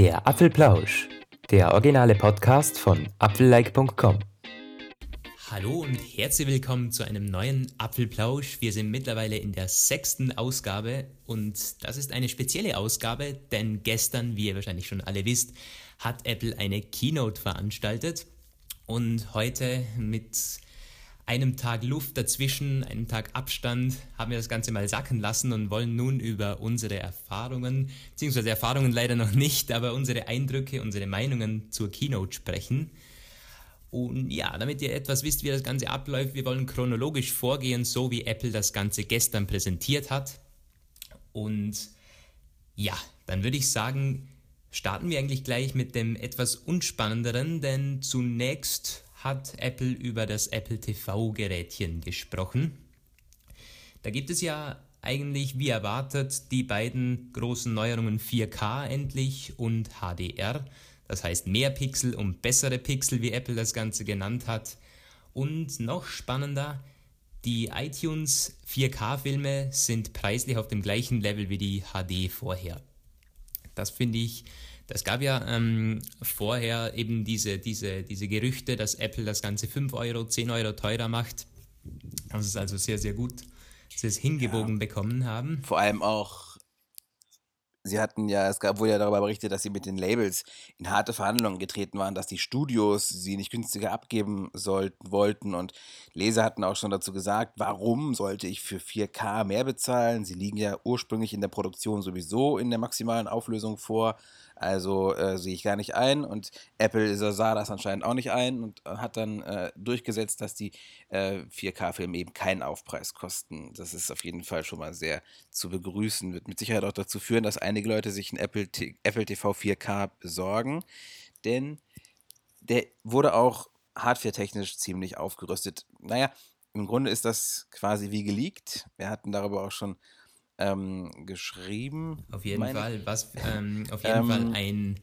Der Apfelplausch, der originale Podcast von apfellike.com. Hallo und herzlich willkommen zu einem neuen Apfelplausch. Wir sind mittlerweile in der sechsten Ausgabe und das ist eine spezielle Ausgabe, denn gestern, wie ihr wahrscheinlich schon alle wisst, hat Apple eine Keynote veranstaltet und heute mit einem Tag Luft dazwischen, einem Tag Abstand, haben wir das Ganze mal sacken lassen und wollen nun über unsere Erfahrungen, beziehungsweise Erfahrungen leider noch nicht, aber unsere Eindrücke, unsere Meinungen zur Keynote sprechen. Und ja, damit ihr etwas wisst, wie das Ganze abläuft, wir wollen chronologisch vorgehen, so wie Apple das Ganze gestern präsentiert hat. Und ja, dann würde ich sagen, starten wir eigentlich gleich mit dem etwas unspannenderen, denn zunächst hat Apple über das Apple TV-Gerätchen gesprochen. Da gibt es ja eigentlich wie erwartet die beiden großen Neuerungen 4K endlich und HDR, das heißt mehr Pixel und bessere Pixel, wie Apple das Ganze genannt hat. Und noch spannender, die iTunes 4K-Filme sind preislich auf dem gleichen Level wie die HD vorher. Das finde ich es gab ja ähm, vorher eben diese, diese, diese Gerüchte, dass Apple das Ganze 5 Euro, 10 Euro teurer macht. Das ist also sehr, sehr gut, dass sie es hingebogen ja. bekommen haben. Vor allem auch Sie hatten ja, es gab, wurde ja darüber berichtet, dass sie mit den Labels in harte Verhandlungen getreten waren, dass die Studios sie nicht günstiger abgeben sollten, wollten. Und Leser hatten auch schon dazu gesagt, warum sollte ich für 4K mehr bezahlen? Sie liegen ja ursprünglich in der Produktion sowieso in der maximalen Auflösung vor. Also äh, sehe ich gar nicht ein. Und Apple sah das anscheinend auch nicht ein und äh, hat dann äh, durchgesetzt, dass die äh, 4K-Filme eben keinen Aufpreis kosten. Das ist auf jeden Fall schon mal sehr zu begrüßen. Wird mit Sicherheit auch dazu führen, dass einige Leute sich ein Apple, Apple TV 4K besorgen. Denn der wurde auch hardware-technisch ziemlich aufgerüstet. Naja, im Grunde ist das quasi wie geleakt. Wir hatten darüber auch schon ähm, geschrieben. Auf jeden Fall. Was ähm, auf jeden Fall ähm, ein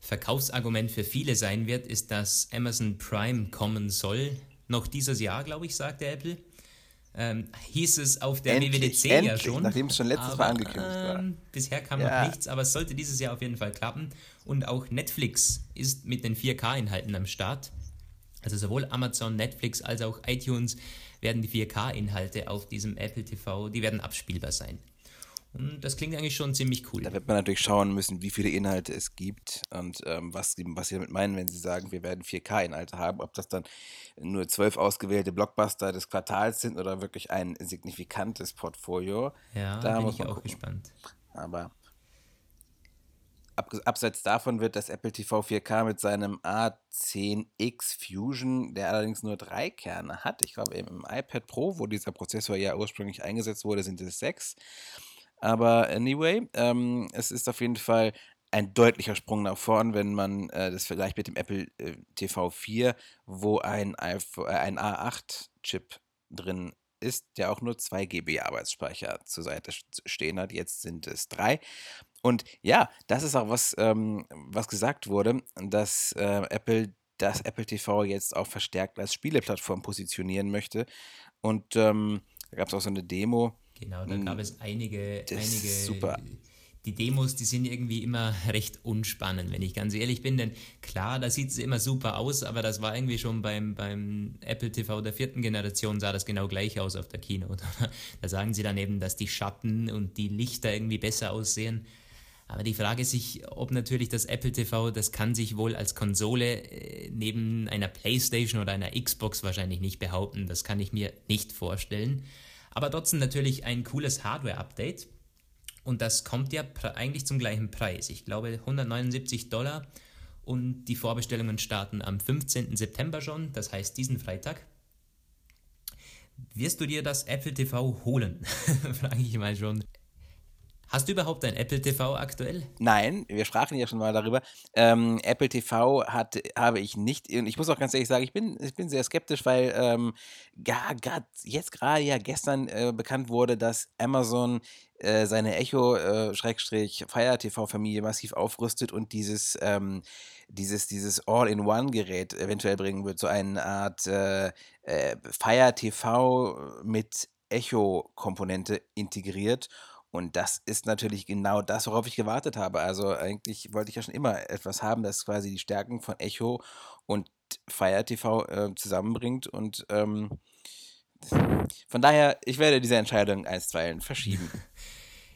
Verkaufsargument für viele sein wird, ist, dass Amazon Prime kommen soll. Noch dieses Jahr, glaube ich, sagte Apple. Ähm, hieß es auf der endlich, WWDC endlich, ja schon. Nachdem es schon letztes aber, Mal angekündigt war. Ähm, bisher kam ja. noch nichts, aber es sollte dieses Jahr auf jeden Fall klappen. Und auch Netflix ist mit den 4K-Inhalten am Start. Also sowohl Amazon, Netflix als auch iTunes werden die 4K-Inhalte auf diesem Apple TV, die werden abspielbar sein. Und das klingt eigentlich schon ziemlich cool. Da wird man natürlich schauen müssen, wie viele Inhalte es gibt und ähm, was, was sie damit meinen, wenn sie sagen, wir werden 4K-Inhalte haben. Ob das dann nur zwölf ausgewählte Blockbuster des Quartals sind oder wirklich ein signifikantes Portfolio. Ja, da bin ich auch gucken. gespannt. Aber abseits davon wird das Apple TV 4K mit seinem A10X Fusion, der allerdings nur drei Kerne hat. Ich glaube, im iPad Pro, wo dieser Prozessor ja ursprünglich eingesetzt wurde, sind es sechs. Aber anyway, ähm, es ist auf jeden Fall ein deutlicher Sprung nach vorn, wenn man äh, das vergleicht mit dem Apple äh, TV 4, wo ein, äh, ein A8-Chip drin ist, der auch nur 2 GB Arbeitsspeicher zur Seite stehen hat. Jetzt sind es drei. Und ja, das ist auch was, ähm, was gesagt wurde, dass äh, Apple das Apple TV jetzt auch verstärkt als Spieleplattform positionieren möchte. Und ähm, da gab es auch so eine Demo. Genau, da gab es einige, einige super die Demos, die sind irgendwie immer recht unspannend, wenn ich ganz ehrlich bin. Denn klar, da sieht es immer super aus, aber das war irgendwie schon beim, beim Apple TV der vierten Generation, sah das genau gleich aus auf der Keynote. da sagen sie dann eben, dass die Schatten und die Lichter irgendwie besser aussehen. Aber die Frage ist sich, ob natürlich das Apple TV, das kann sich wohl als Konsole äh, neben einer PlayStation oder einer Xbox wahrscheinlich nicht behaupten. Das kann ich mir nicht vorstellen. Aber trotzdem natürlich ein cooles Hardware-Update. Und das kommt ja eigentlich zum gleichen Preis. Ich glaube 179 Dollar. Und die Vorbestellungen starten am 15. September schon, das heißt diesen Freitag. Wirst du dir das Apple TV holen? Frage ich mal schon. Hast du überhaupt ein Apple TV aktuell? Nein, wir sprachen ja schon mal darüber. Ähm, Apple TV hat, habe ich nicht. Und ich muss auch ganz ehrlich sagen, ich bin, ich bin sehr skeptisch, weil ähm, ja, grad, jetzt gerade ja gestern äh, bekannt wurde, dass Amazon äh, seine Echo-Fire TV-Familie massiv aufrüstet und dieses, ähm, dieses, dieses All-in-One-Gerät eventuell bringen wird. So eine Art äh, äh Fire TV mit Echo-Komponente integriert. Und das ist natürlich genau das, worauf ich gewartet habe. Also eigentlich wollte ich ja schon immer etwas haben, das quasi die Stärken von Echo und Fire TV äh, zusammenbringt. Und ähm, von daher, ich werde diese Entscheidung einstweilen verschieben.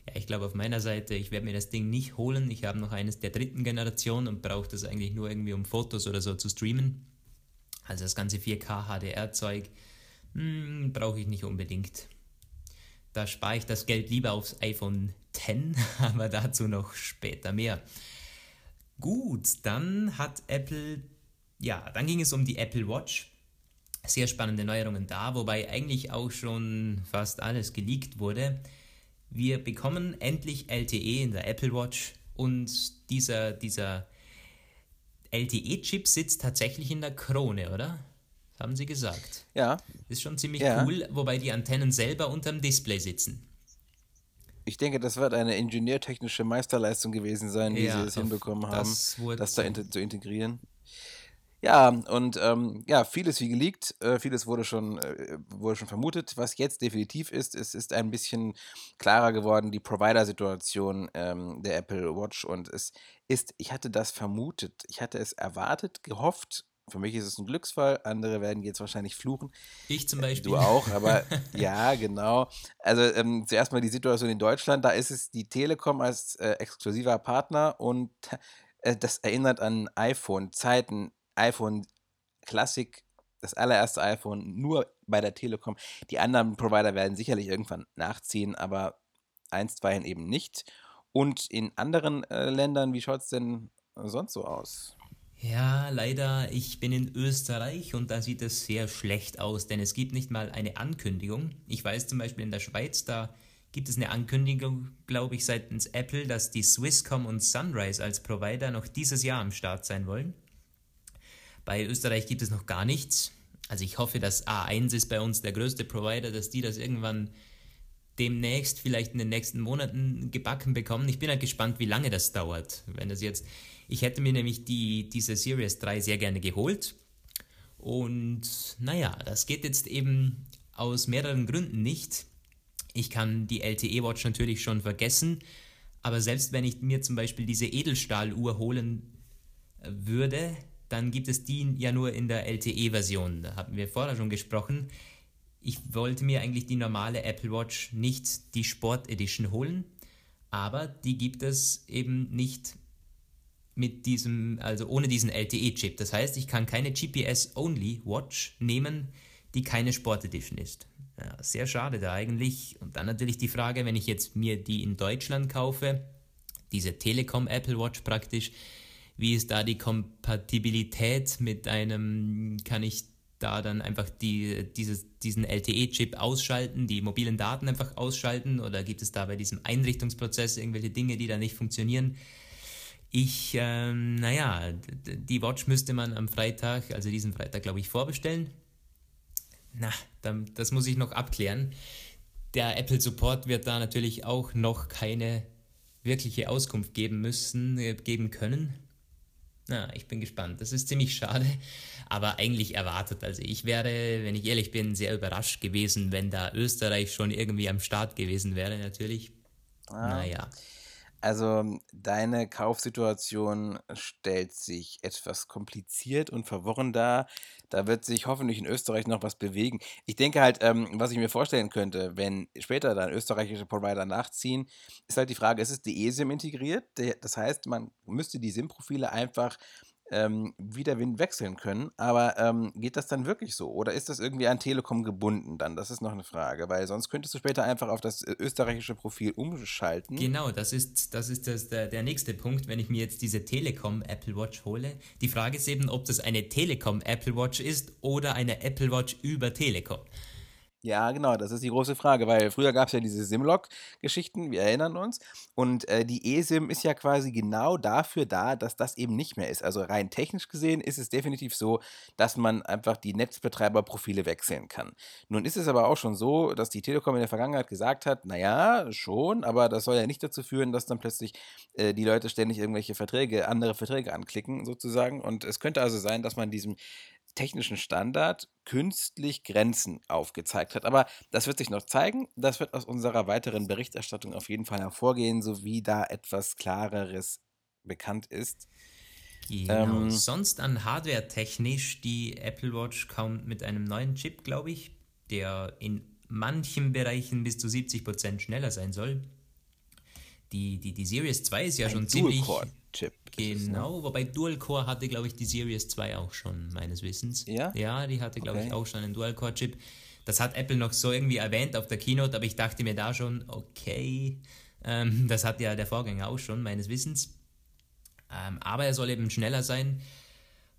Ja, ich glaube auf meiner Seite, ich werde mir das Ding nicht holen. Ich habe noch eines der dritten Generation und brauche das eigentlich nur irgendwie, um Fotos oder so zu streamen. Also das ganze 4K HDR-Zeug hm, brauche ich nicht unbedingt. Da spare ich das Geld lieber aufs iPhone 10, aber dazu noch später mehr. Gut, dann hat Apple, ja, dann ging es um die Apple Watch. Sehr spannende Neuerungen da, wobei eigentlich auch schon fast alles geleakt wurde. Wir bekommen endlich LTE in der Apple Watch und dieser, dieser LTE-Chip sitzt tatsächlich in der Krone, oder? Haben sie gesagt. Ja. Ist schon ziemlich Ja. cool, wobei die Antennen selber unterm Display sitzen. Ich denke, das wird eine ingenieurtechnische Meisterleistung gewesen sein, wie Ja, sie es hinbekommen haben, das da inte- zu integrieren. Ja, und ähm, ja, vieles wie geleakt, äh, vieles wurde schon, äh, wurde schon vermutet. Was jetzt definitiv ist, es ist ein bisschen klarer geworden, die Provider-Situation ähm, der Apple Watch. Und es ist, ich hatte das vermutet, ich hatte es erwartet, gehofft. Für mich ist es ein Glücksfall, andere werden jetzt wahrscheinlich fluchen. Ich zum Beispiel. Du auch, aber ja, genau. Also ähm, zuerst mal die Situation in Deutschland, da ist es die Telekom als äh, exklusiver Partner und äh, das erinnert an iPhone-Zeiten, iPhone Classic, das allererste iPhone, nur bei der Telekom. Die anderen Provider werden sicherlich irgendwann nachziehen, aber einstweilen eben nicht. Und in anderen äh, Ländern, wie schaut es denn sonst so aus? Ja, leider, ich bin in Österreich und da sieht es sehr schlecht aus, denn es gibt nicht mal eine Ankündigung. Ich weiß zum Beispiel in der Schweiz, da gibt es eine Ankündigung, glaube ich, seitens Apple, dass die Swisscom und Sunrise als Provider noch dieses Jahr am Start sein wollen. Bei Österreich gibt es noch gar nichts. Also ich hoffe, dass A1 ist bei uns der größte Provider, dass die das irgendwann demnächst, vielleicht in den nächsten Monaten gebacken bekommen. Ich bin halt gespannt, wie lange das dauert. Wenn das jetzt, ich hätte mir nämlich die, diese Series 3 sehr gerne geholt. Und naja, das geht jetzt eben aus mehreren Gründen nicht. Ich kann die LTE Watch natürlich schon vergessen, aber selbst wenn ich mir zum Beispiel diese Edelstahluhr holen äh, würde, dann gibt es die ja nur in der LTE-Version. Da hatten wir vorher schon gesprochen. Ich wollte mir eigentlich die normale Apple Watch nicht die Sport Edition holen, aber die gibt es eben nicht mit diesem, also ohne diesen LTE-Chip. Das heißt, ich kann keine GPS-Only-Watch nehmen, die keine Sport Edition ist. Ja, sehr schade da eigentlich. Und dann natürlich die Frage, wenn ich jetzt mir die in Deutschland kaufe, diese Telekom Apple Watch praktisch, wie ist da die Kompatibilität mit einem, kann ich da dann einfach die, dieses, diesen LTE-Chip ausschalten, die mobilen Daten einfach ausschalten oder gibt es da bei diesem Einrichtungsprozess irgendwelche Dinge, die da nicht funktionieren? Ich, ähm, naja, die Watch müsste man am Freitag, also diesen Freitag, glaube ich, vorbestellen. Na, dann, das muss ich noch abklären. Der Apple Support wird da natürlich auch noch keine wirkliche Auskunft geben müssen, äh, geben können. Na, ich bin gespannt. Das ist ziemlich schade, aber eigentlich erwartet. Also ich wäre, wenn ich ehrlich bin, sehr überrascht gewesen, wenn da Österreich schon irgendwie am Start gewesen wäre, natürlich. Naja. Also deine Kaufsituation stellt sich etwas kompliziert und verworren dar. Da wird sich hoffentlich in Österreich noch was bewegen. Ich denke halt, ähm, was ich mir vorstellen könnte, wenn später dann österreichische Provider nachziehen, ist halt die Frage, ist es die eSIM integriert? Das heißt, man müsste die SIM-Profile einfach ähm, wieder wechseln können. Aber ähm, geht das dann wirklich so? Oder ist das irgendwie an Telekom gebunden dann? Das ist noch eine Frage, weil sonst könntest du später einfach auf das äh, österreichische Profil umschalten. Genau, das ist, das ist das, der, der nächste Punkt, wenn ich mir jetzt diese Telekom Apple Watch hole. Die Frage ist eben, ob das eine Telekom Apple Watch ist oder eine Apple Watch über Telekom. Ja, genau, das ist die große Frage, weil früher gab es ja diese Simlock-Geschichten, wir erinnern uns. Und äh, die eSIM ist ja quasi genau dafür da, dass das eben nicht mehr ist. Also rein technisch gesehen ist es definitiv so, dass man einfach die Netzbetreiberprofile wechseln kann. Nun ist es aber auch schon so, dass die Telekom in der Vergangenheit gesagt hat, naja, schon, aber das soll ja nicht dazu führen, dass dann plötzlich äh, die Leute ständig irgendwelche Verträge, andere Verträge anklicken sozusagen. Und es könnte also sein, dass man diesem technischen Standard künstlich Grenzen aufgezeigt hat. Aber das wird sich noch zeigen. Das wird aus unserer weiteren Berichterstattung auf jeden Fall hervorgehen, sowie da etwas Klareres bekannt ist. Genau. Ähm, Sonst an Hardware technisch die Apple Watch kommt mit einem neuen Chip, glaube ich, der in manchen Bereichen bis zu 70% schneller sein soll. Die, die, die Series 2 ist ja schon ziemlich. Chip. Genau, es, ne? wobei Dual-Core hatte, glaube ich, die Series 2 auch schon, meines Wissens. Ja? Ja, die hatte, glaube okay. ich, auch schon einen Dual-Core-Chip. Das hat Apple noch so irgendwie erwähnt auf der Keynote, aber ich dachte mir da schon, okay, ähm, das hat ja der Vorgänger auch schon, meines Wissens. Ähm, aber er soll eben schneller sein.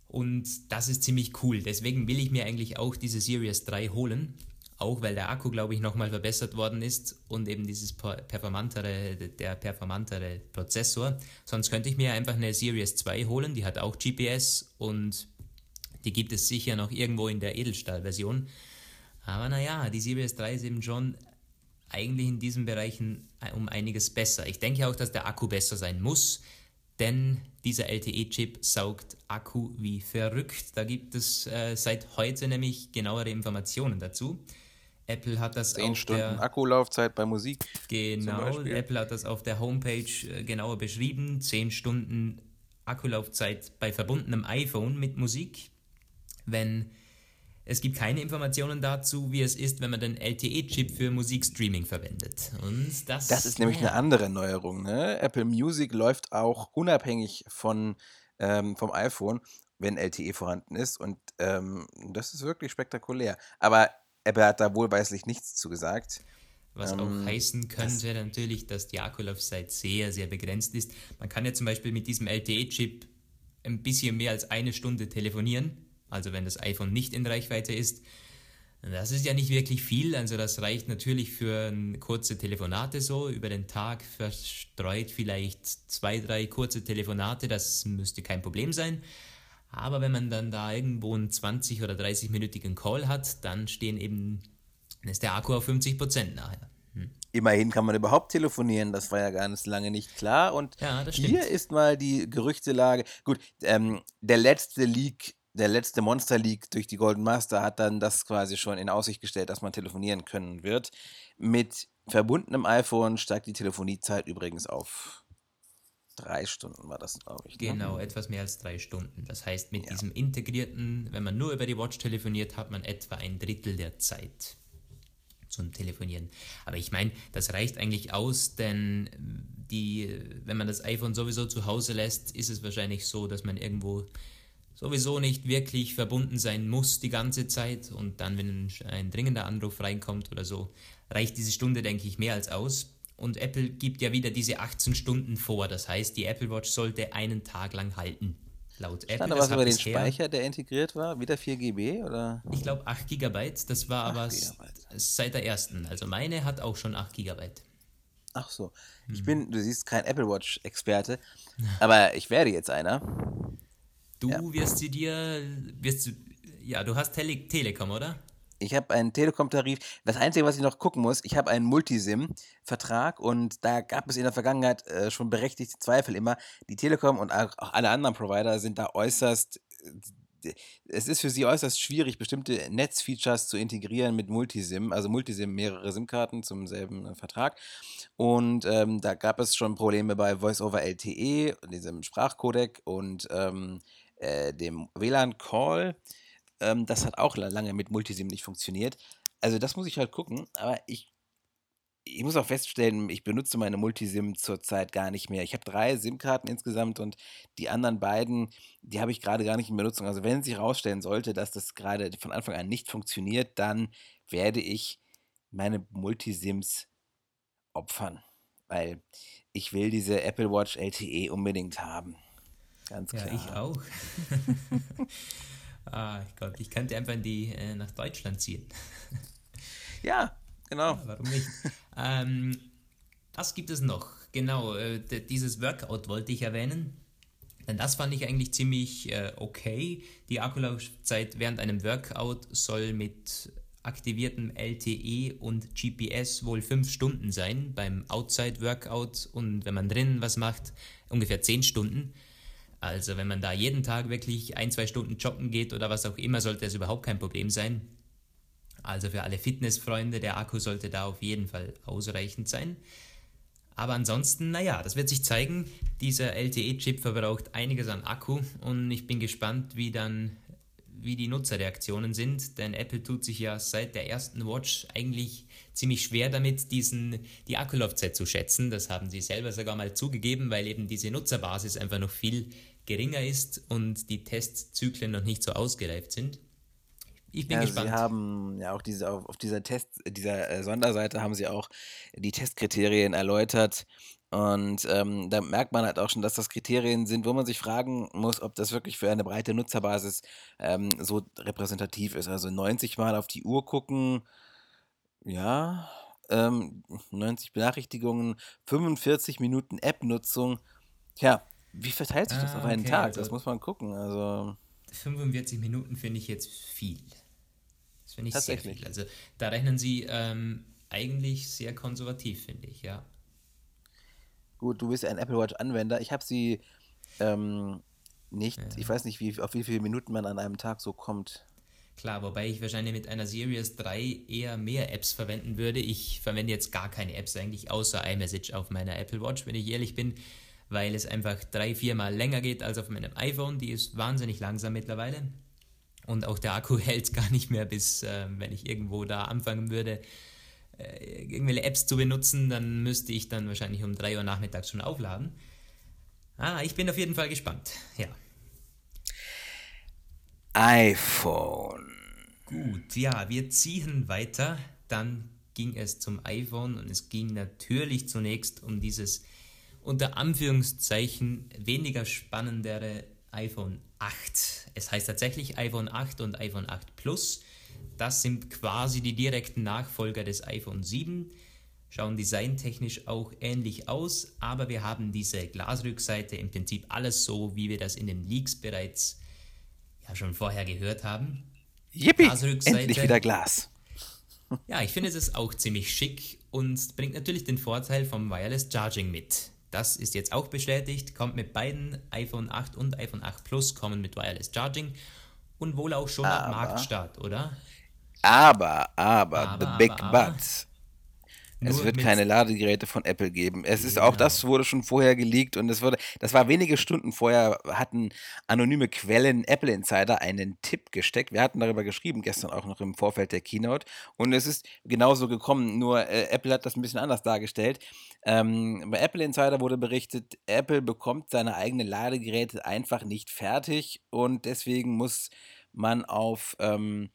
Und das ist ziemlich cool. Deswegen will ich mir eigentlich auch diese Series 3 holen. Auch weil der Akku, glaube ich, nochmal verbessert worden ist und eben dieses performantere, der performantere Prozessor. Sonst könnte ich mir einfach eine Series 2 holen, die hat auch GPS und die gibt es sicher noch irgendwo in der Edelstahl-Version. Aber naja, die Series 3 ist eben schon eigentlich in diesen Bereichen um einiges besser. Ich denke auch, dass der Akku besser sein muss, denn dieser LTE-Chip saugt Akku wie verrückt. Da gibt es äh, seit heute nämlich genauere Informationen dazu. Apple hat das 10 Stunden der, Akkulaufzeit bei Musik. Genau, Apple hat das auf der Homepage äh, genauer beschrieben. 10 Stunden Akkulaufzeit bei verbundenem iPhone mit Musik. Wenn es gibt keine Informationen dazu, wie es ist, wenn man den LTE-Chip für Musikstreaming verwendet. Und das, das ist nämlich eine andere Neuerung. Ne? Apple Music läuft auch unabhängig von, ähm, vom iPhone, wenn LTE vorhanden ist. Und ähm, das ist wirklich spektakulär. Aber Apple hat da wohlweislich nichts zugesagt. Was ähm, auch heißen könnte das natürlich, dass die Akkulaufzeit sehr, sehr begrenzt ist. Man kann ja zum Beispiel mit diesem LTE-Chip ein bisschen mehr als eine Stunde telefonieren, also wenn das iPhone nicht in Reichweite ist. Das ist ja nicht wirklich viel, also das reicht natürlich für kurze Telefonate so, über den Tag verstreut vielleicht zwei, drei kurze Telefonate, das müsste kein Problem sein. Aber wenn man dann da irgendwo einen 20- oder 30-minütigen Call hat, dann stehen eben, dann ist der Akku auf 50 Prozent nachher. Hm. Immerhin kann man überhaupt telefonieren, das war ja ganz lange nicht klar. Und ja, hier ist mal die Gerüchtelage. Gut, ähm, der letzte Leak, der letzte Monster Leak durch die Golden Master hat dann das quasi schon in Aussicht gestellt, dass man telefonieren können wird. Mit verbundenem iPhone steigt die Telefoniezeit übrigens auf drei Stunden war das, glaube ich. Ne? Genau, etwas mehr als drei Stunden. Das heißt, mit ja. diesem integrierten, wenn man nur über die Watch telefoniert, hat man etwa ein Drittel der Zeit zum Telefonieren. Aber ich meine, das reicht eigentlich aus, denn die, wenn man das iPhone sowieso zu Hause lässt, ist es wahrscheinlich so, dass man irgendwo sowieso nicht wirklich verbunden sein muss die ganze Zeit und dann, wenn ein dringender Anruf reinkommt oder so, reicht diese Stunde, denke ich, mehr als aus. Und Apple gibt ja wieder diese 18 Stunden vor. Das heißt, die Apple Watch sollte einen Tag lang halten. Laut Apple. Stand da was über den Speicher, der integriert war? Wieder 4 GB? Oder? Ich glaube 8 GB. Das war aber seit der ersten. Also meine hat auch schon 8 GB. Ach so. Ich hm. bin, du siehst, kein Apple Watch-Experte, aber ich werde jetzt einer. Du ja. wirst sie dir, wirst du, ja, du hast Tele Telekom, oder? Ich habe einen Telekom-Tarif. Das Einzige, was ich noch gucken muss, ich habe einen Multisim-Vertrag und da gab es in der Vergangenheit äh, schon berechtigte Zweifel immer. Die Telekom und auch alle anderen Provider sind da äußerst. Äh, es ist für sie äußerst schwierig, bestimmte Netzfeatures zu integrieren mit Multisim, also Multisim, mehrere SIM-Karten zum selben äh, Vertrag. Und ähm, da gab es schon Probleme bei Voice-over LTE, diesem Sprachcodec und ähm, äh, dem WLAN-Call. Ähm, das hat auch lange mit Multisim nicht funktioniert. Also das muss ich halt gucken, aber ich, ich muss auch feststellen, ich benutze meine Multisim zurzeit gar nicht mehr. Ich habe drei SIM-Karten insgesamt und die anderen beiden, die habe ich gerade gar nicht in Benutzung. Also wenn sich herausstellen sollte, dass das gerade von Anfang an nicht funktioniert, dann werde ich meine Multisims opfern, weil ich will diese Apple Watch LTE unbedingt haben. Ganz klar. Ja, ich auch. Ah, Gott, ich könnte einfach in die, äh, nach Deutschland ziehen. ja, genau. Ja, warum nicht? ähm, was gibt es noch? Genau, äh, dieses Workout wollte ich erwähnen. Denn das fand ich eigentlich ziemlich äh, okay. Die Akkulaufzeit während einem Workout soll mit aktiviertem LTE und GPS wohl 5 Stunden sein beim Outside Workout und wenn man drinnen was macht, ungefähr 10 Stunden. Also wenn man da jeden Tag wirklich ein, zwei Stunden joggen geht oder was auch immer, sollte es überhaupt kein Problem sein. Also für alle Fitnessfreunde, der Akku sollte da auf jeden Fall ausreichend sein. Aber ansonsten, naja, das wird sich zeigen. Dieser LTE-Chip verbraucht einiges an Akku und ich bin gespannt, wie dann wie die Nutzerreaktionen sind, denn Apple tut sich ja seit der ersten Watch eigentlich ziemlich schwer damit, diesen, die Akkulaufzeit zu schätzen. Das haben sie selber sogar mal zugegeben, weil eben diese Nutzerbasis einfach noch viel geringer ist und die Testzyklen noch nicht so ausgereift sind. Ich bin ja, gespannt. Sie haben ja auch diese, auf, auf dieser Test, dieser äh, Sonderseite haben sie auch die Testkriterien erläutert. Und ähm, da merkt man halt auch schon, dass das Kriterien sind, wo man sich fragen muss, ob das wirklich für eine breite Nutzerbasis ähm, so repräsentativ ist. Also 90 Mal auf die Uhr gucken, ja, ähm, 90 Benachrichtigungen, 45 Minuten App-Nutzung. Tja, wie verteilt sich das ah, auf einen okay, Tag? Also das muss man gucken. Also 45 Minuten finde ich jetzt viel. Das finde ich sehr viel. Also da rechnen sie ähm, eigentlich sehr konservativ, finde ich, ja. Gut, du bist ein Apple Watch-Anwender. Ich habe sie ähm, nicht, ja. ich weiß nicht, wie, auf wie viele Minuten man an einem Tag so kommt. Klar, wobei ich wahrscheinlich mit einer Series 3 eher mehr Apps verwenden würde. Ich verwende jetzt gar keine Apps eigentlich, außer iMessage auf meiner Apple Watch, wenn ich ehrlich bin, weil es einfach drei, viermal länger geht als auf meinem iPhone. Die ist wahnsinnig langsam mittlerweile. Und auch der Akku hält gar nicht mehr, bis äh, wenn ich irgendwo da anfangen würde, äh, irgendwelche Apps zu benutzen, dann müsste ich dann wahrscheinlich um 3 Uhr nachmittags schon aufladen. Ah, ich bin auf jeden Fall gespannt. Ja. iPhone. Gut, ja, wir ziehen weiter. Dann ging es zum iPhone und es ging natürlich zunächst um dieses unter Anführungszeichen weniger spannendere iPhone 8. Es heißt tatsächlich iPhone 8 und iPhone 8 Plus. Das sind quasi die direkten Nachfolger des iPhone 7. Schauen designtechnisch auch ähnlich aus, aber wir haben diese Glasrückseite im Prinzip alles so, wie wir das in den Leaks bereits ja schon vorher gehört haben. Yippie, endlich wieder Glas. Ja, ich finde es ist auch ziemlich schick und bringt natürlich den Vorteil vom Wireless Charging mit. Das ist jetzt auch bestätigt, kommt mit beiden iPhone 8 und iPhone 8 Plus kommen mit Wireless Charging und wohl auch schon ab Marktstart, oder? Aber, aber, aber the big aber, but. Es wird keine Ladegeräte von Apple geben. Es ist genau. auch das wurde schon vorher geleakt und es wurde, das war wenige Stunden vorher, hatten anonyme Quellen Apple Insider einen Tipp gesteckt. Wir hatten darüber geschrieben, gestern auch noch im Vorfeld der Keynote. Und es ist genauso gekommen, nur äh, Apple hat das ein bisschen anders dargestellt. Ähm, bei Apple Insider wurde berichtet, Apple bekommt seine eigenen Ladegeräte einfach nicht fertig und deswegen muss man auf ähm,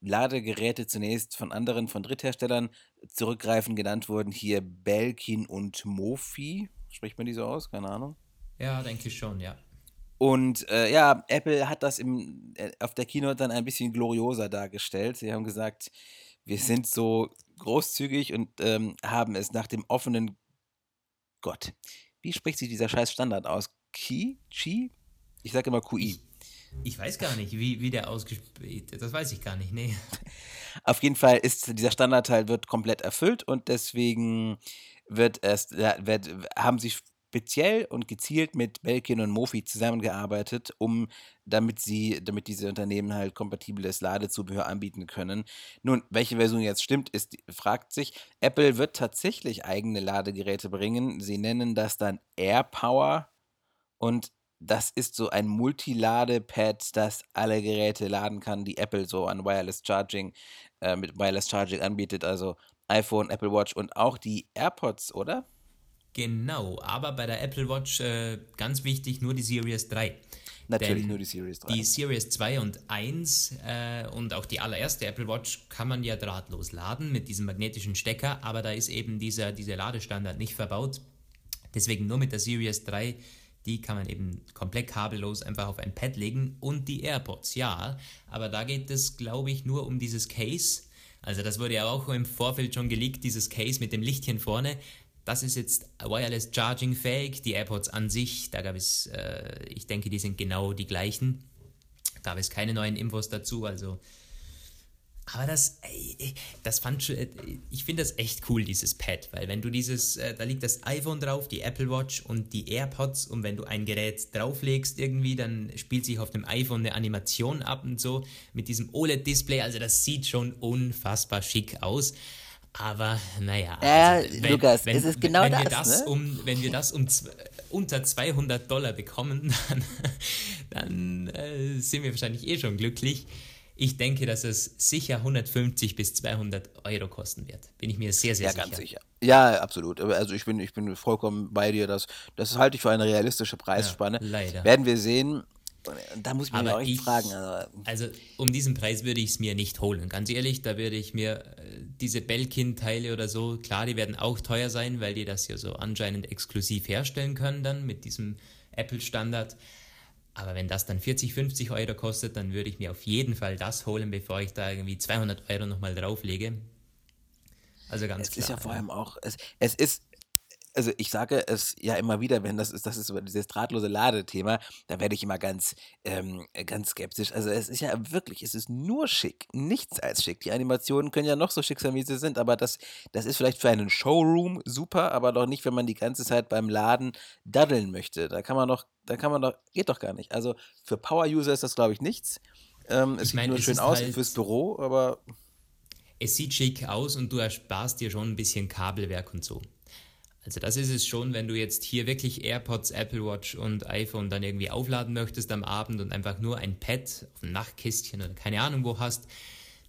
Ladegeräte zunächst von anderen, von Drittherstellern zurückgreifen. Genannt wurden hier Belkin und Mofi. Spricht man die so aus? Keine Ahnung. Ja, denke ich schon, ja. Und äh, ja, Apple hat das im, äh, auf der Keynote dann ein bisschen glorioser dargestellt. Sie haben gesagt, wir sind so großzügig und ähm, haben es nach dem offenen Gott. Wie spricht sich dieser scheiß Standard aus? Ki? Chi? Ich sage immer QI. Ich weiß gar nicht, wie, wie der ausgespielt Das weiß ich gar nicht, nee. Auf jeden Fall ist dieser Standardteil wird komplett erfüllt und deswegen wird es, wird, haben sie speziell und gezielt mit Belkin und Mofi zusammengearbeitet, um damit sie, damit diese Unternehmen halt kompatibles Ladezubehör anbieten können. Nun, welche Version jetzt stimmt, ist, fragt sich. Apple wird tatsächlich eigene Ladegeräte bringen. Sie nennen das dann AirPower und das ist so ein Multiladepad, das alle Geräte laden kann, die Apple so an Wireless Charging äh, mit Wireless Charging anbietet, also iPhone, Apple Watch und auch die AirPods, oder? Genau, aber bei der Apple Watch äh, ganz wichtig nur die Series 3. Natürlich Denn nur die Series 3. Die Series 2 und 1 äh, und auch die allererste Apple Watch kann man ja drahtlos laden mit diesem magnetischen Stecker, aber da ist eben dieser, dieser Ladestandard nicht verbaut. Deswegen nur mit der Series 3 die kann man eben komplett kabellos einfach auf ein Pad legen und die AirPods, ja. Aber da geht es, glaube ich, nur um dieses Case. Also das wurde ja auch im Vorfeld schon geleakt, dieses Case mit dem Lichtchen vorne. Das ist jetzt Wireless Charging fähig. Die AirPods an sich, da gab es, äh, ich denke, die sind genau die gleichen. Gab es keine neuen Infos dazu, also Aber das, ey, das fand schon, äh, ich finde das echt cool, dieses Pad, weil wenn du dieses, äh, da liegt das iPhone drauf, die Apple Watch und die AirPods und wenn du ein Gerät drauflegst irgendwie, dann spielt sich auf dem iPhone eine Animation ab und so mit diesem OLED-Display, also das sieht schon unfassbar schick aus. Aber naja, also, wenn, Lukas, wenn, es ist genau wenn das. Wir das ne? um, wenn wir das um unter 200 Dollar bekommen, dann, dann äh, sind wir wahrscheinlich eh schon glücklich. Ich denke, dass es sicher 150 bis 200 Euro kosten wird. Bin ich mir sehr, sehr ja, sicher. Ja, ganz sicher. Ja, absolut. Also ich bin, ich bin vollkommen bei dir. Dass, das halte ich für eine realistische Preisspanne. Ja, leider. Werden wir sehen. Da muss ich mich auch echt fragen. Also, also, um diesen Preis würde ich es mir nicht holen. Ganz ehrlich, da würde ich mir äh, diese Belkin-Teile oder so, klar, die werden auch teuer sein, weil die das ja so anscheinend exklusiv herstellen können dann mit diesem Apple-Standard. Aber wenn das dann 40, 50 Euro kostet, dann würde ich mir auf jeden Fall das holen, bevor ich da irgendwie 200 Euro nochmal drauflege. Also ganz es klar. Es ist ja vor allem auch, es, es ist, also ich sage es ja immer wieder, wenn das ist, das ist dieses drahtlose Ladethema, da werde ich immer ganz, ähm, ganz skeptisch. Also es ist ja wirklich, es ist nur schick, nichts als schick. Die Animationen können ja noch so schick sein, wie sie sind, aber das, das ist vielleicht für einen Showroom super, aber doch nicht, wenn man die ganze Zeit beim Laden daddeln möchte. Da kann man doch, da kann man doch, geht doch gar nicht. Also für Power-User ist das, glaube ich, nichts. Ähm, es Ich sieht mein, nur schön aus halt- fürs Büro, aber es sieht schick aus und du ersparst dir schon ein bisschen Kabelwerk und so. Also das ist es schon, wenn du jetzt hier wirklich AirPods, Apple Watch und iPhone dann irgendwie aufladen möchtest am Abend und einfach nur ein Pad auf ein Nachtkästchen oder keine Ahnung wo hast.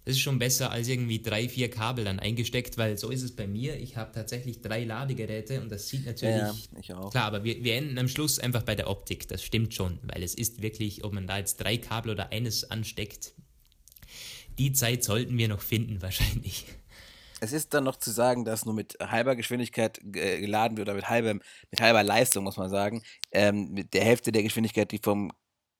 Das ist schon besser als irgendwie drei, vier Kabel dann eingesteckt, weil so ist es bei mir. Ich habe tatsächlich drei Ladegeräte und das sieht natürlich ja, ich auch. Klar, aber wir, wir enden am Schluss einfach bei der Optik. Das stimmt schon, weil es ist wirklich, ob man da jetzt drei Kabel oder eines ansteckt, die Zeit sollten wir noch finden wahrscheinlich. Es ist dann noch zu sagen, dass nur mit halber Geschwindigkeit äh, geladen wird oder mit, halbem, mit halber Leistung, muss man sagen, ähm, mit der Hälfte der Geschwindigkeit, die vom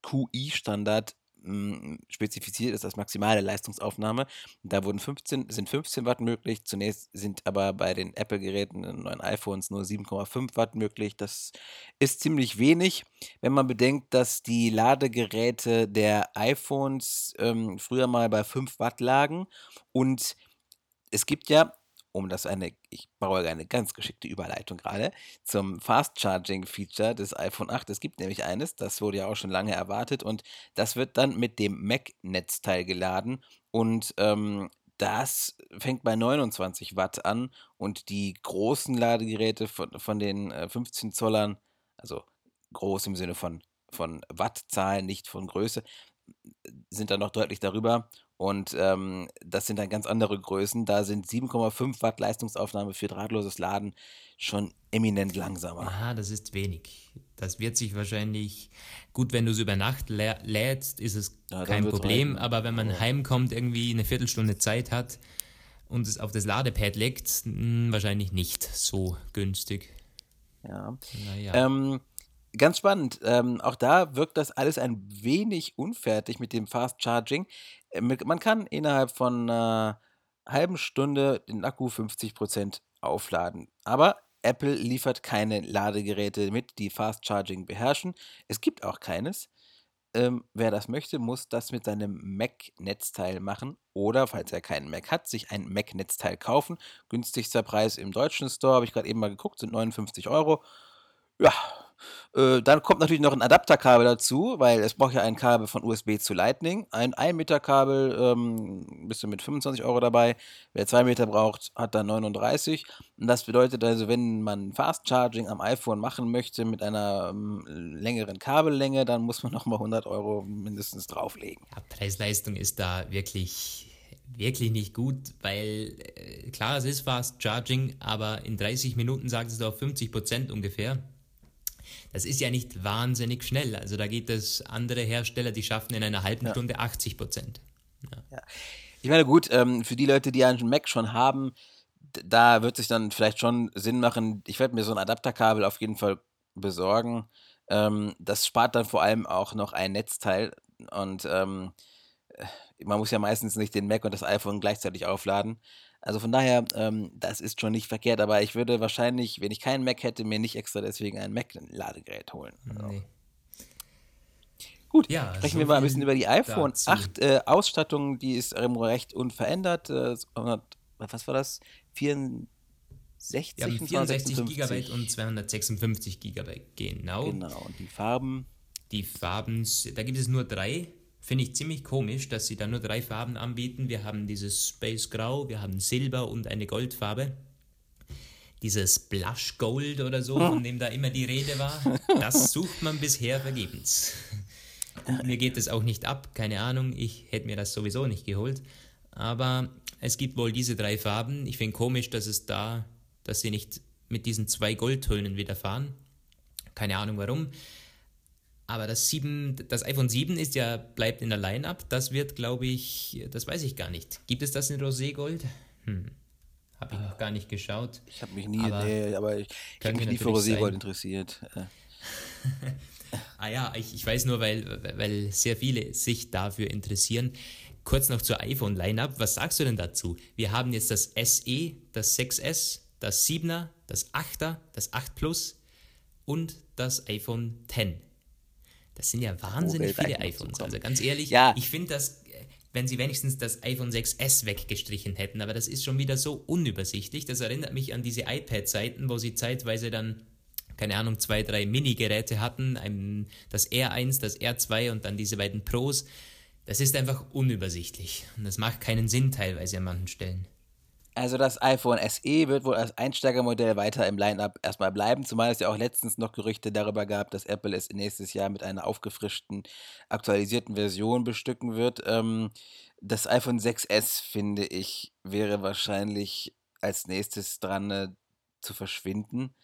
QI-Standard mh, spezifiziert ist, als maximale Leistungsaufnahme. Da wurden 15, sind 15 Watt möglich. Zunächst sind aber bei den Apple-Geräten, den neuen iPhones, nur 7,5 Watt möglich. Das ist ziemlich wenig, wenn man bedenkt, dass die Ladegeräte der iPhones ähm, früher mal bei 5 Watt lagen und es gibt ja, um das eine, ich baue eine ganz geschickte Überleitung gerade, zum Fast Charging Feature des iPhone 8. Es gibt nämlich eines, das wurde ja auch schon lange erwartet und das wird dann mit dem Mac-Netzteil geladen und ähm, das fängt bei 29 Watt an und die großen Ladegeräte von, von den äh, 15 Zollern, also groß im Sinne von, von Wattzahlen, nicht von Größe, sind dann noch deutlich darüber. Und ähm, das sind dann ganz andere Größen. Da sind 7,5 Watt Leistungsaufnahme für drahtloses Laden schon eminent langsamer. Aha, das ist wenig. Das wird sich wahrscheinlich, gut, wenn du es über Nacht lä lädst, ist es Ja, kein Problem, reichen. aber wenn man Aber- heimkommt, irgendwie eine Viertelstunde Zeit hat und es auf das Ladepad legt, mh, wahrscheinlich nicht so günstig. Ja. Naja. Ähm, ganz spannend. Ähm, auch da wirkt das alles ein wenig unfertig mit dem Fast Charging. Äh, Man kann innerhalb von einer halben Stunde den Akku 50% aufladen. Aber Apple liefert keine Ladegeräte mit, die Fast Charging beherrschen. Es gibt auch keines. Ähm, wer das möchte, muss das mit seinem Mac-Netzteil machen. Oder, falls er keinen Mac hat, sich ein Mac-Netzteil kaufen. Günstigster Preis im deutschen Store, habe ich gerade eben mal geguckt, sind 59 Euro. Ja, äh, dann kommt natürlich noch ein Adapterkabel dazu, weil es braucht ja ein Kabel von USB zu Lightning. Ein 1 Meter Kabel ähm, bist du mit 25 Euro dabei. Wer 2 Meter braucht, hat dann 39. Und das bedeutet also, wenn man Fast Charging am iPhone machen möchte mit einer ähm, längeren Kabellänge, dann muss man nochmal 100 Euro mindestens drauflegen. Ja, Preis-Leistung ist da wirklich, wirklich nicht gut, weil äh, klar, es ist Fast Charging, aber in 30 Minuten sagt es auf 50 Prozent ungefähr. Das ist ja nicht wahnsinnig schnell. Also da gibt es andere Hersteller, die schaffen in einer halben Ja. Stunde 80 Prozent. Ich meine, gut, ähm, für die Leute, die einen Mac schon haben, da wird sich dann vielleicht schon Sinn machen. Ich werde mir so ein Adapterkabel auf jeden Fall besorgen. Ähm, das spart dann vor allem auch noch ein Netzteil. Und ähm, äh, man muss ja meistens nicht den Mac und das iPhone gleichzeitig aufladen. Also von daher, ähm, das ist schon nicht verkehrt. Aber ich würde wahrscheinlich, wenn ich keinen Mac hätte, mir nicht extra deswegen ein Mac-Ladegerät holen. Also. Nee. Gut, Ja, sprechen so wir mal ein bisschen über die iPhone dazu. 8 äh, Ausstattung. Die ist recht unverändert. Äh, 100 was war das? Wir 64 haben und 64 GB 256. und 256 GB, genau. Genau. Und die Farben. Die Farben, da gibt es nur drei. Finde ich ziemlich komisch, dass sie da nur drei Farben anbieten. Wir haben dieses Space Grau, wir haben Silber und eine Goldfarbe. Dieses Blush Gold oder so, von dem da immer die Rede war, das sucht man bisher vergebens. Gut, mir geht es auch nicht ab, keine Ahnung, ich hätte mir das sowieso nicht geholt. Aber es gibt wohl diese drei Farben. Ich finde komisch, dass es da, dass sie nicht mit diesen zwei Goldtönen wieder fahren. Keine Ahnung warum. Aber das, 7, das iPhone 7 ist ja, bleibt in der Line-Up. Das wird, glaube ich, das weiß ich gar nicht. Gibt es das in Roségold? Hm. Habe ich noch gar nicht geschaut. Ich habe mich nie, Aber nee, aber ich, ich habe mich nie für Roségold interessiert. Ah ja, ich, ich weiß nur, weil, weil sehr viele sich dafür interessieren. Kurz noch zur iPhone-Line-Up. Was sagst du denn dazu? Wir haben jetzt das SE, das 6S, das 7er, das 8er, das 8 Plus und das iPhone X. Das sind ja wahnsinnig viele iPhones. Also ganz ehrlich, Ja. ich finde das, äh, wenn sie wenigstens das iPhone 6S weggestrichen hätten, aber das ist schon wieder so unübersichtlich. Das erinnert mich an diese iPad-Seiten, wo sie zeitweise dann, keine Ahnung, zwei, drei Mini-Geräte hatten, ein, das R1, das R2 und dann diese beiden Pros. Das ist einfach unübersichtlich und das macht keinen Sinn teilweise an manchen Stellen. Also das iPhone SE wird wohl als Einsteigermodell weiter im Line-Up erstmal bleiben, zumal es ja auch letztens noch Gerüchte darüber gab, dass Apple es nächstes Jahr mit einer aufgefrischten, aktualisierten Version bestücken wird. Ähm, das iPhone 6S, finde ich, wäre wahrscheinlich als nächstes dran äh, zu verschwinden.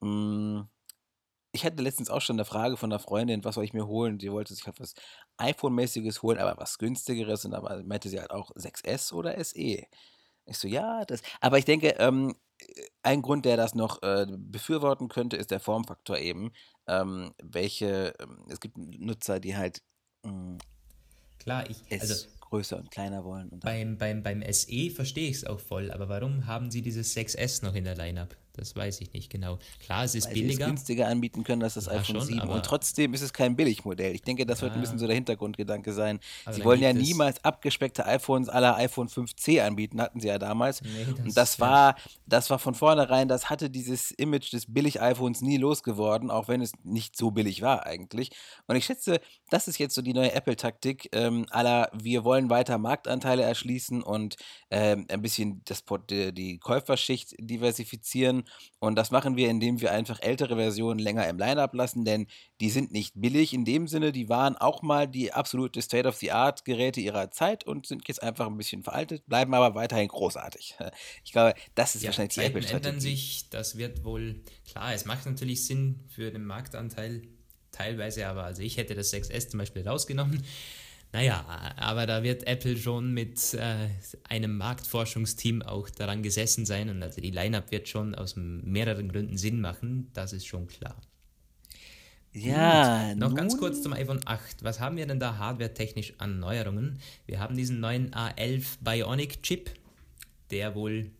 Mm, Ich hatte letztens auch schon eine Frage von einer Freundin, was soll ich mir holen? Die wollte sich halt was iPhone-mäßiges holen, aber was günstigeres. Und da meinte sie halt auch 6S oder SE. Ich so, ja, das. Aber ich denke, ähm, äh, ein Grund, der das noch äh, befürworten könnte, ist der Formfaktor eben. Ähm, welche, ähm, es gibt Nutzer, die halt mm, Klar, ich, es also größer und kleiner wollen. Und beim, beim, beim SE verstehe ich es auch voll, aber warum haben sie dieses 6S noch in der Line-Up? Das weiß ich nicht genau. Klar, es ist weil sie es billiger. günstiger anbieten können als das Ja, iPhone schon, 7. aber- Und trotzdem ist es kein Billigmodell. Ich denke, das wird ein Ja. bisschen so der Hintergrundgedanke sein. Sie wollen ja niemals abgespeckte iPhones aller iPhone 5C anbieten, hatten sie ja damals. Nee, Und das- das ja. war, das war von vornherein, das hatte dieses Image des Billig-iPhones nie losgeworden, auch wenn es nicht so billig war eigentlich. Und ich schätze, das ist jetzt so die neue Apple-Taktik, ähm, aller wir wollen weiter Marktanteile erschließen und ähm, ein bisschen das, die Käuferschicht diversifizieren. Und das machen wir, indem wir einfach ältere Versionen länger im Line-Up lassen, denn die sind nicht billig in dem Sinne, die waren auch mal die absolute State-of-the-Art-Geräte ihrer Zeit und sind jetzt einfach ein bisschen veraltet, bleiben aber weiterhin großartig. Ich glaube, das ist Ja, wahrscheinlich die Zeiten ändern Apple-Strategie. sich, das wird wohl, klar, es macht natürlich Sinn für den Marktanteil teilweise, aber also ich hätte das 6S zum Beispiel rausgenommen. Naja, aber da wird Apple schon mit äh, einem Marktforschungsteam auch daran gesessen sein und also die Line-Up wird schon aus mehreren Gründen Sinn machen, das ist schon klar. Ja, Noch ganz nun- kurz zum iPhone 8. Was haben wir denn da hardwaretechnisch an Neuerungen? Wir haben diesen neuen A11 Bionic Chip, der wohl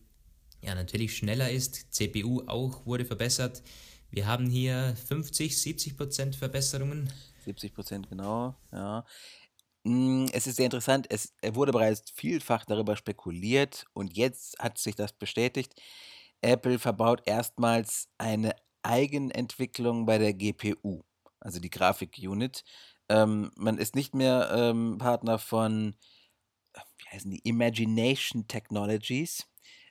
ja natürlich schneller ist. CPU auch wurde verbessert. Wir haben hier 50, 70 Prozent Verbesserungen. 70 Prozent genau, ja. Mm, Es ist sehr interessant, es wurde bereits vielfach darüber spekuliert und jetzt hat sich das bestätigt. Apple verbaut erstmals eine Eigenentwicklung bei der GPU, also die Grafikunit. Ähm, man ist nicht mehr ähm, Partner von, wie heißen die, Imagination Technologies.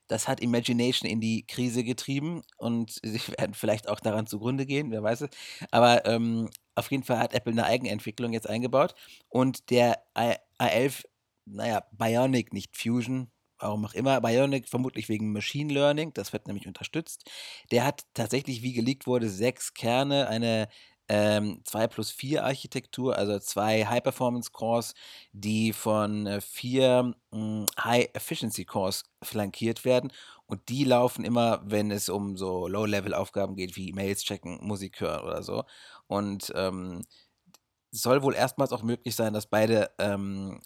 Das hat Imagination in die Krise getrieben und sie werden vielleicht auch daran zugrunde gehen, wer weiß es. Aber ähm, auf jeden Fall hat Apple eine Eigenentwicklung jetzt eingebaut und der A- A11, naja, Bionic, nicht Fusion, warum auch immer, Bionic vermutlich wegen Machine Learning, das wird nämlich unterstützt. Der hat tatsächlich, wie geleakt wurde, sechs Kerne, eine ähm, 2 plus 4 Architektur, also zwei High-Performance-Cores, die von äh, vier mh, High-Efficiency-Cores flankiert werden. Und die laufen immer, wenn es um so Low-Level-Aufgaben geht, wie Mails checken, Musik hören oder so. Und ähm, soll wohl erstmals auch möglich sein, dass beide ähm,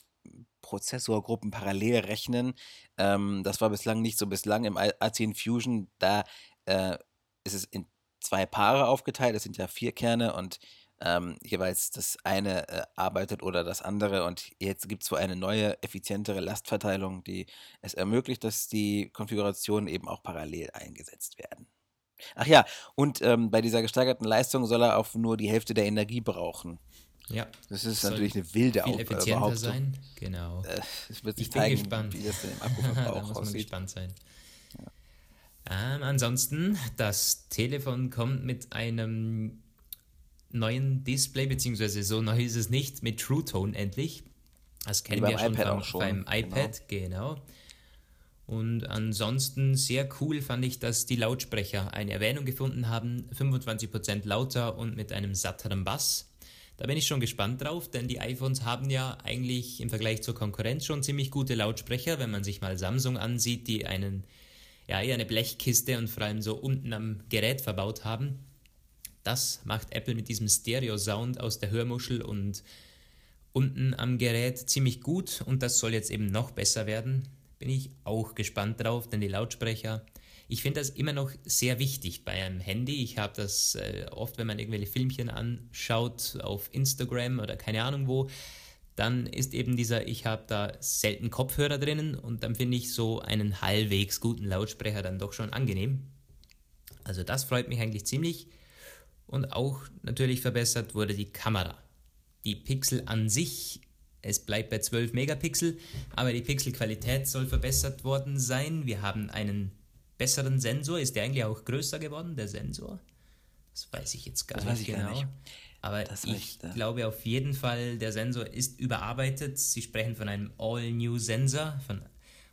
Prozessorgruppen parallel rechnen. Ähm, das war bislang nicht so. Bislang im A10 Fusion, da äh, ist es in zwei Paare aufgeteilt. Das sind ja vier Kerne und ähm, jeweils das eine äh, arbeitet oder das andere. Und jetzt gibt es so eine neue, effizientere Lastverteilung, die es ermöglicht, dass die Konfigurationen eben auch parallel eingesetzt werden. Ach ja, und ähm, bei dieser gesteigerten Leistung soll er auch nur die Hälfte der Energie brauchen. Ja. Das ist natürlich eine wilde viel Au- äh, effizienter sein. Genau. Äh, Es wird sich Ich bin zeigen, gespannt. wie das denn im da Akkuverbrauch muss man aussieht. gespannt sein. Ähm, ansonsten, das Telefon kommt mit einem neuen Display, beziehungsweise so neu ist es nicht, mit True Tone endlich. Das kennen beim wir schon, auch schon, beim iPad, genau. Und ansonsten sehr cool fand ich, dass die Lautsprecher eine Erwähnung gefunden haben, 25% lauter und mit einem satteren Bass. Da bin ich schon gespannt drauf, denn die iPhones haben ja eigentlich im Vergleich zur Konkurrenz schon ziemlich gute Lautsprecher, wenn man sich mal Samsung ansieht, die einen ja eher eine Blechkiste und vor allem so unten am Gerät verbaut haben. Das macht Apple mit diesem Stereo-Sound aus der Hörmuschel und unten am Gerät ziemlich gut und das soll jetzt eben noch besser werden. Bin ich auch gespannt drauf, denn die Lautsprecher, ich finde das immer noch sehr wichtig bei einem Handy. Ich habe das äh, oft, wenn man irgendwelche Filmchen anschaut auf Instagram oder keine Ahnung wo, dann ist eben dieser, ich habe da selten Kopfhörer drinnen und dann finde ich so einen halbwegs guten Lautsprecher dann doch schon angenehm. Also das freut mich eigentlich ziemlich. Und auch natürlich verbessert wurde die Kamera. Die Pixel an sich, es bleibt bei 12 Megapixel, aber die Pixelqualität soll verbessert worden sein. Wir haben einen besseren Sensor. Ist der eigentlich auch größer geworden, der Sensor? Das weiß ich jetzt gar Das nicht ich gar genau. nicht. Aber Das ich glaube auf jeden Fall, der Sensor ist überarbeitet. Sie sprechen von einem All-New-Sensor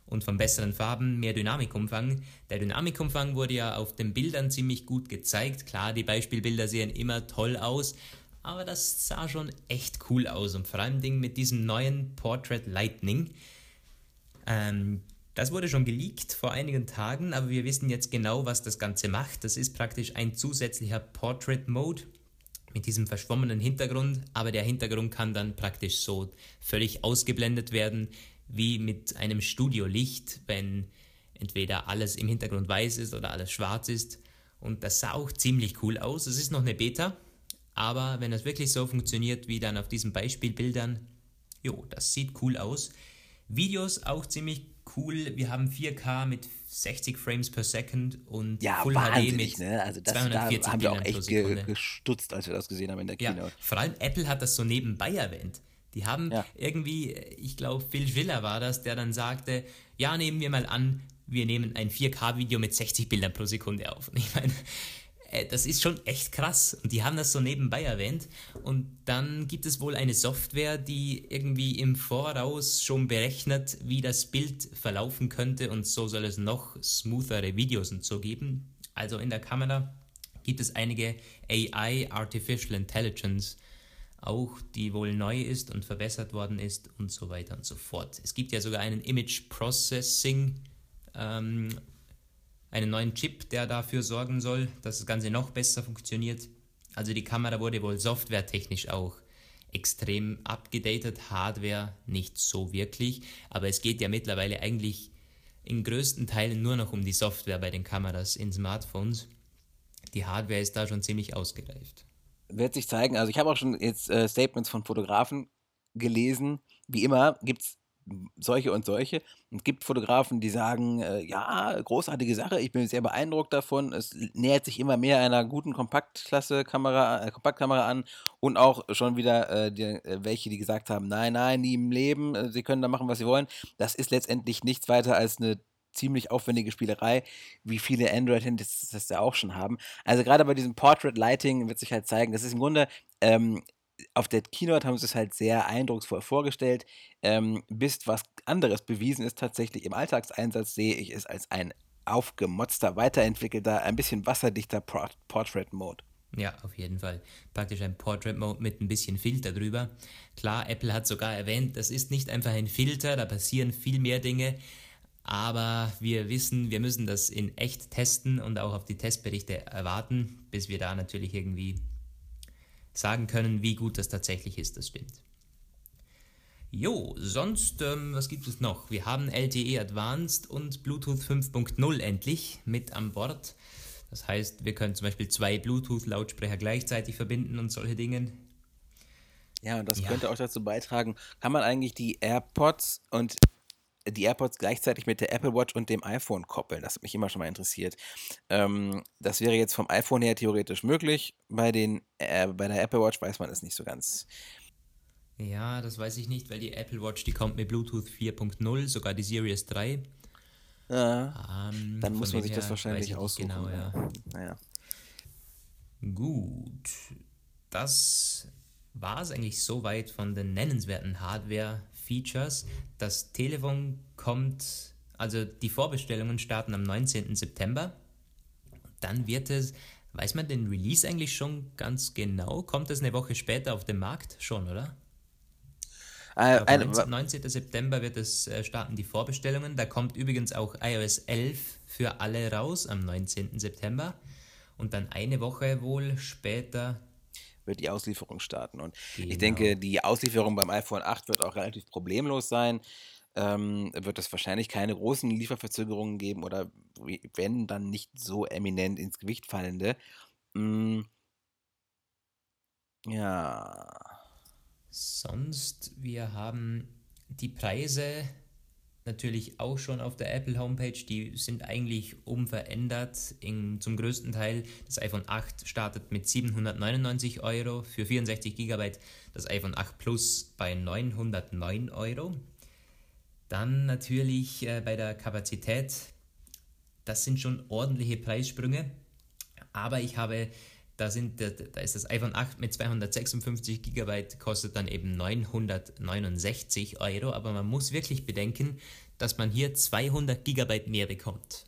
und von besseren Farben, mehr Dynamikumfang. Der Dynamikumfang wurde ja auf den Bildern ziemlich gut gezeigt. Klar, die Beispielbilder sehen immer toll aus, aber das sah schon echt cool aus. Und vor allem Ding mit diesem neuen Portrait Lightning. Ähm, das wurde schon geleakt vor einigen Tagen, aber wir wissen jetzt genau, was das Ganze macht. Das ist praktisch ein zusätzlicher Portrait Mode mit diesem verschwommenen Hintergrund, aber der Hintergrund kann dann praktisch so völlig ausgeblendet werden, wie mit einem Studiolicht, wenn entweder alles im Hintergrund weiß ist oder alles schwarz ist. Und das sah auch ziemlich cool aus. Es ist noch eine Beta, aber wenn das wirklich so funktioniert wie dann auf diesen Beispielbildern, jo, das sieht cool aus. Videos auch ziemlich cool. Wir haben 4K mit 60 Frames per Second und Ja, Full HD mit ne? Also das, da 240 haben wir auch echt ge gestutzt, als wir das gesehen haben in der Ja, Keynote. vor allem Apple hat das so nebenbei erwähnt. Die haben Ja. irgendwie, ich glaube, Phil Schiller war das, der dann sagte, ja, nehmen wir mal an, wir nehmen ein 4K-Video mit 60 Bildern pro Sekunde auf. Und ich meine, das ist schon echt krass. Und die haben das so nebenbei erwähnt. Und dann gibt es wohl eine Software, die irgendwie im Voraus schon berechnet, wie das Bild verlaufen könnte. Und so soll es noch smoothere Videos und so geben. Also in der Kamera gibt es einige AI, Artificial Intelligence, auch die wohl neu ist und verbessert worden ist und so weiter und so fort. Es gibt ja sogar einen Image Processing, ähm, einen neuen Chip, der dafür sorgen soll, dass das Ganze noch besser funktioniert. Also die Kamera wurde wohl softwaretechnisch auch extrem abgedatet, Hardware nicht so wirklich, aber es geht ja mittlerweile eigentlich in größten Teilen nur noch um die Software bei den Kameras in Smartphones. Die Hardware ist da schon ziemlich ausgereift. Wird sich zeigen. Also ich habe auch schon jetzt äh, Statements von Fotografen gelesen. Wie immer gibt es solche und solche. Es gibt Fotografen, die sagen, äh, ja, großartige Sache, ich bin sehr beeindruckt davon. Es nähert sich immer mehr einer guten Kompaktklasse-Kamera, äh, Kompaktkamera an und auch schon wieder äh, die, äh, welche, die gesagt haben, nein, nein, nie im Leben, äh, sie können da machen, was sie wollen. Das ist letztendlich nichts weiter als eine ziemlich aufwendige Spielerei, wie viele Android-Handys das ja auch schon haben. Also gerade bei diesem Portrait Lighting wird sich halt zeigen, das ist im Grunde ähm, auf der Keynote haben sie es halt sehr eindrucksvoll vorgestellt. Ähm, bis was anderes bewiesen ist, tatsächlich im Alltagseinsatz sehe ich es als ein aufgemotzter, weiterentwickelter, ein bisschen wasserdichter Port Portrait Mode. Ja, auf jeden Fall. Praktisch ein Portrait Mode mit ein bisschen Filter drüber. Klar, Apple hat sogar erwähnt, das ist nicht einfach ein Filter, da passieren viel mehr Dinge. Aber wir wissen, wir müssen das in echt testen und auch auf die Testberichte erwarten, bis wir da natürlich irgendwie sagen können, wie gut das tatsächlich ist, das stimmt. Jo, sonst, ähm, was gibt es noch? Wir haben LTE Advanced und Bluetooth 5.0 endlich mit an Bord. Das heißt, wir können zum Beispiel zwei Bluetooth-Lautsprecher gleichzeitig verbinden und solche Dinge. Ja, und das Ja, könnte auch dazu beitragen, kann man eigentlich die AirPods und die AirPods gleichzeitig mit der Apple Watch und dem iPhone koppeln? Das hat mich immer schon mal interessiert. Ähm, das wäre jetzt vom iPhone her theoretisch möglich. Bei den, äh, bei der Apple Watch weiß man es nicht so ganz. ja, das weiß ich nicht, weil die Apple Watch, die kommt mit Bluetooth 4.0, sogar die Series 3. Ja, Ähm, dann muss man sich das wahrscheinlich aussuchen. Genau, ja. ja. Naja. Gut, das war es eigentlich soweit von den nennenswerten Hardware-Features. Das Telefon kommt, also die Vorbestellungen starten am 19. September. Dann wird es, weiß man den Release eigentlich schon ganz genau? Kommt es eine Woche später auf den Markt? Schon, oder? Äh, eine, 19. 19. September wird es äh, starten die Vorbestellungen. Da kommt übrigens auch iOS 11 für alle raus am 19. September. Und dann eine Woche wohl später wird die Auslieferung starten. Und ich Genau. denke, die Auslieferung beim iPhone 8 wird auch relativ problemlos sein. Ähm, wird es wahrscheinlich keine großen Lieferverzögerungen geben oder wenn, dann nicht so eminent ins Gewicht fallende. Mm, ja. Sonst, wir haben die Preise natürlich auch schon auf der Apple Homepage, die sind eigentlich unverändert. In, zum größten Teil, das iPhone 8 startet mit 799 Euro, für 64 GB das iPhone 8 Plus bei 909 Euro. Dann natürlich äh, bei der Kapazität, das sind schon ordentliche Preissprünge, aber ich habe, da, sind, da, ist das iPhone 8 mit 256 GB, kostet dann eben 969 Euro, aber man muss wirklich bedenken, dass man hier 200 GB mehr bekommt.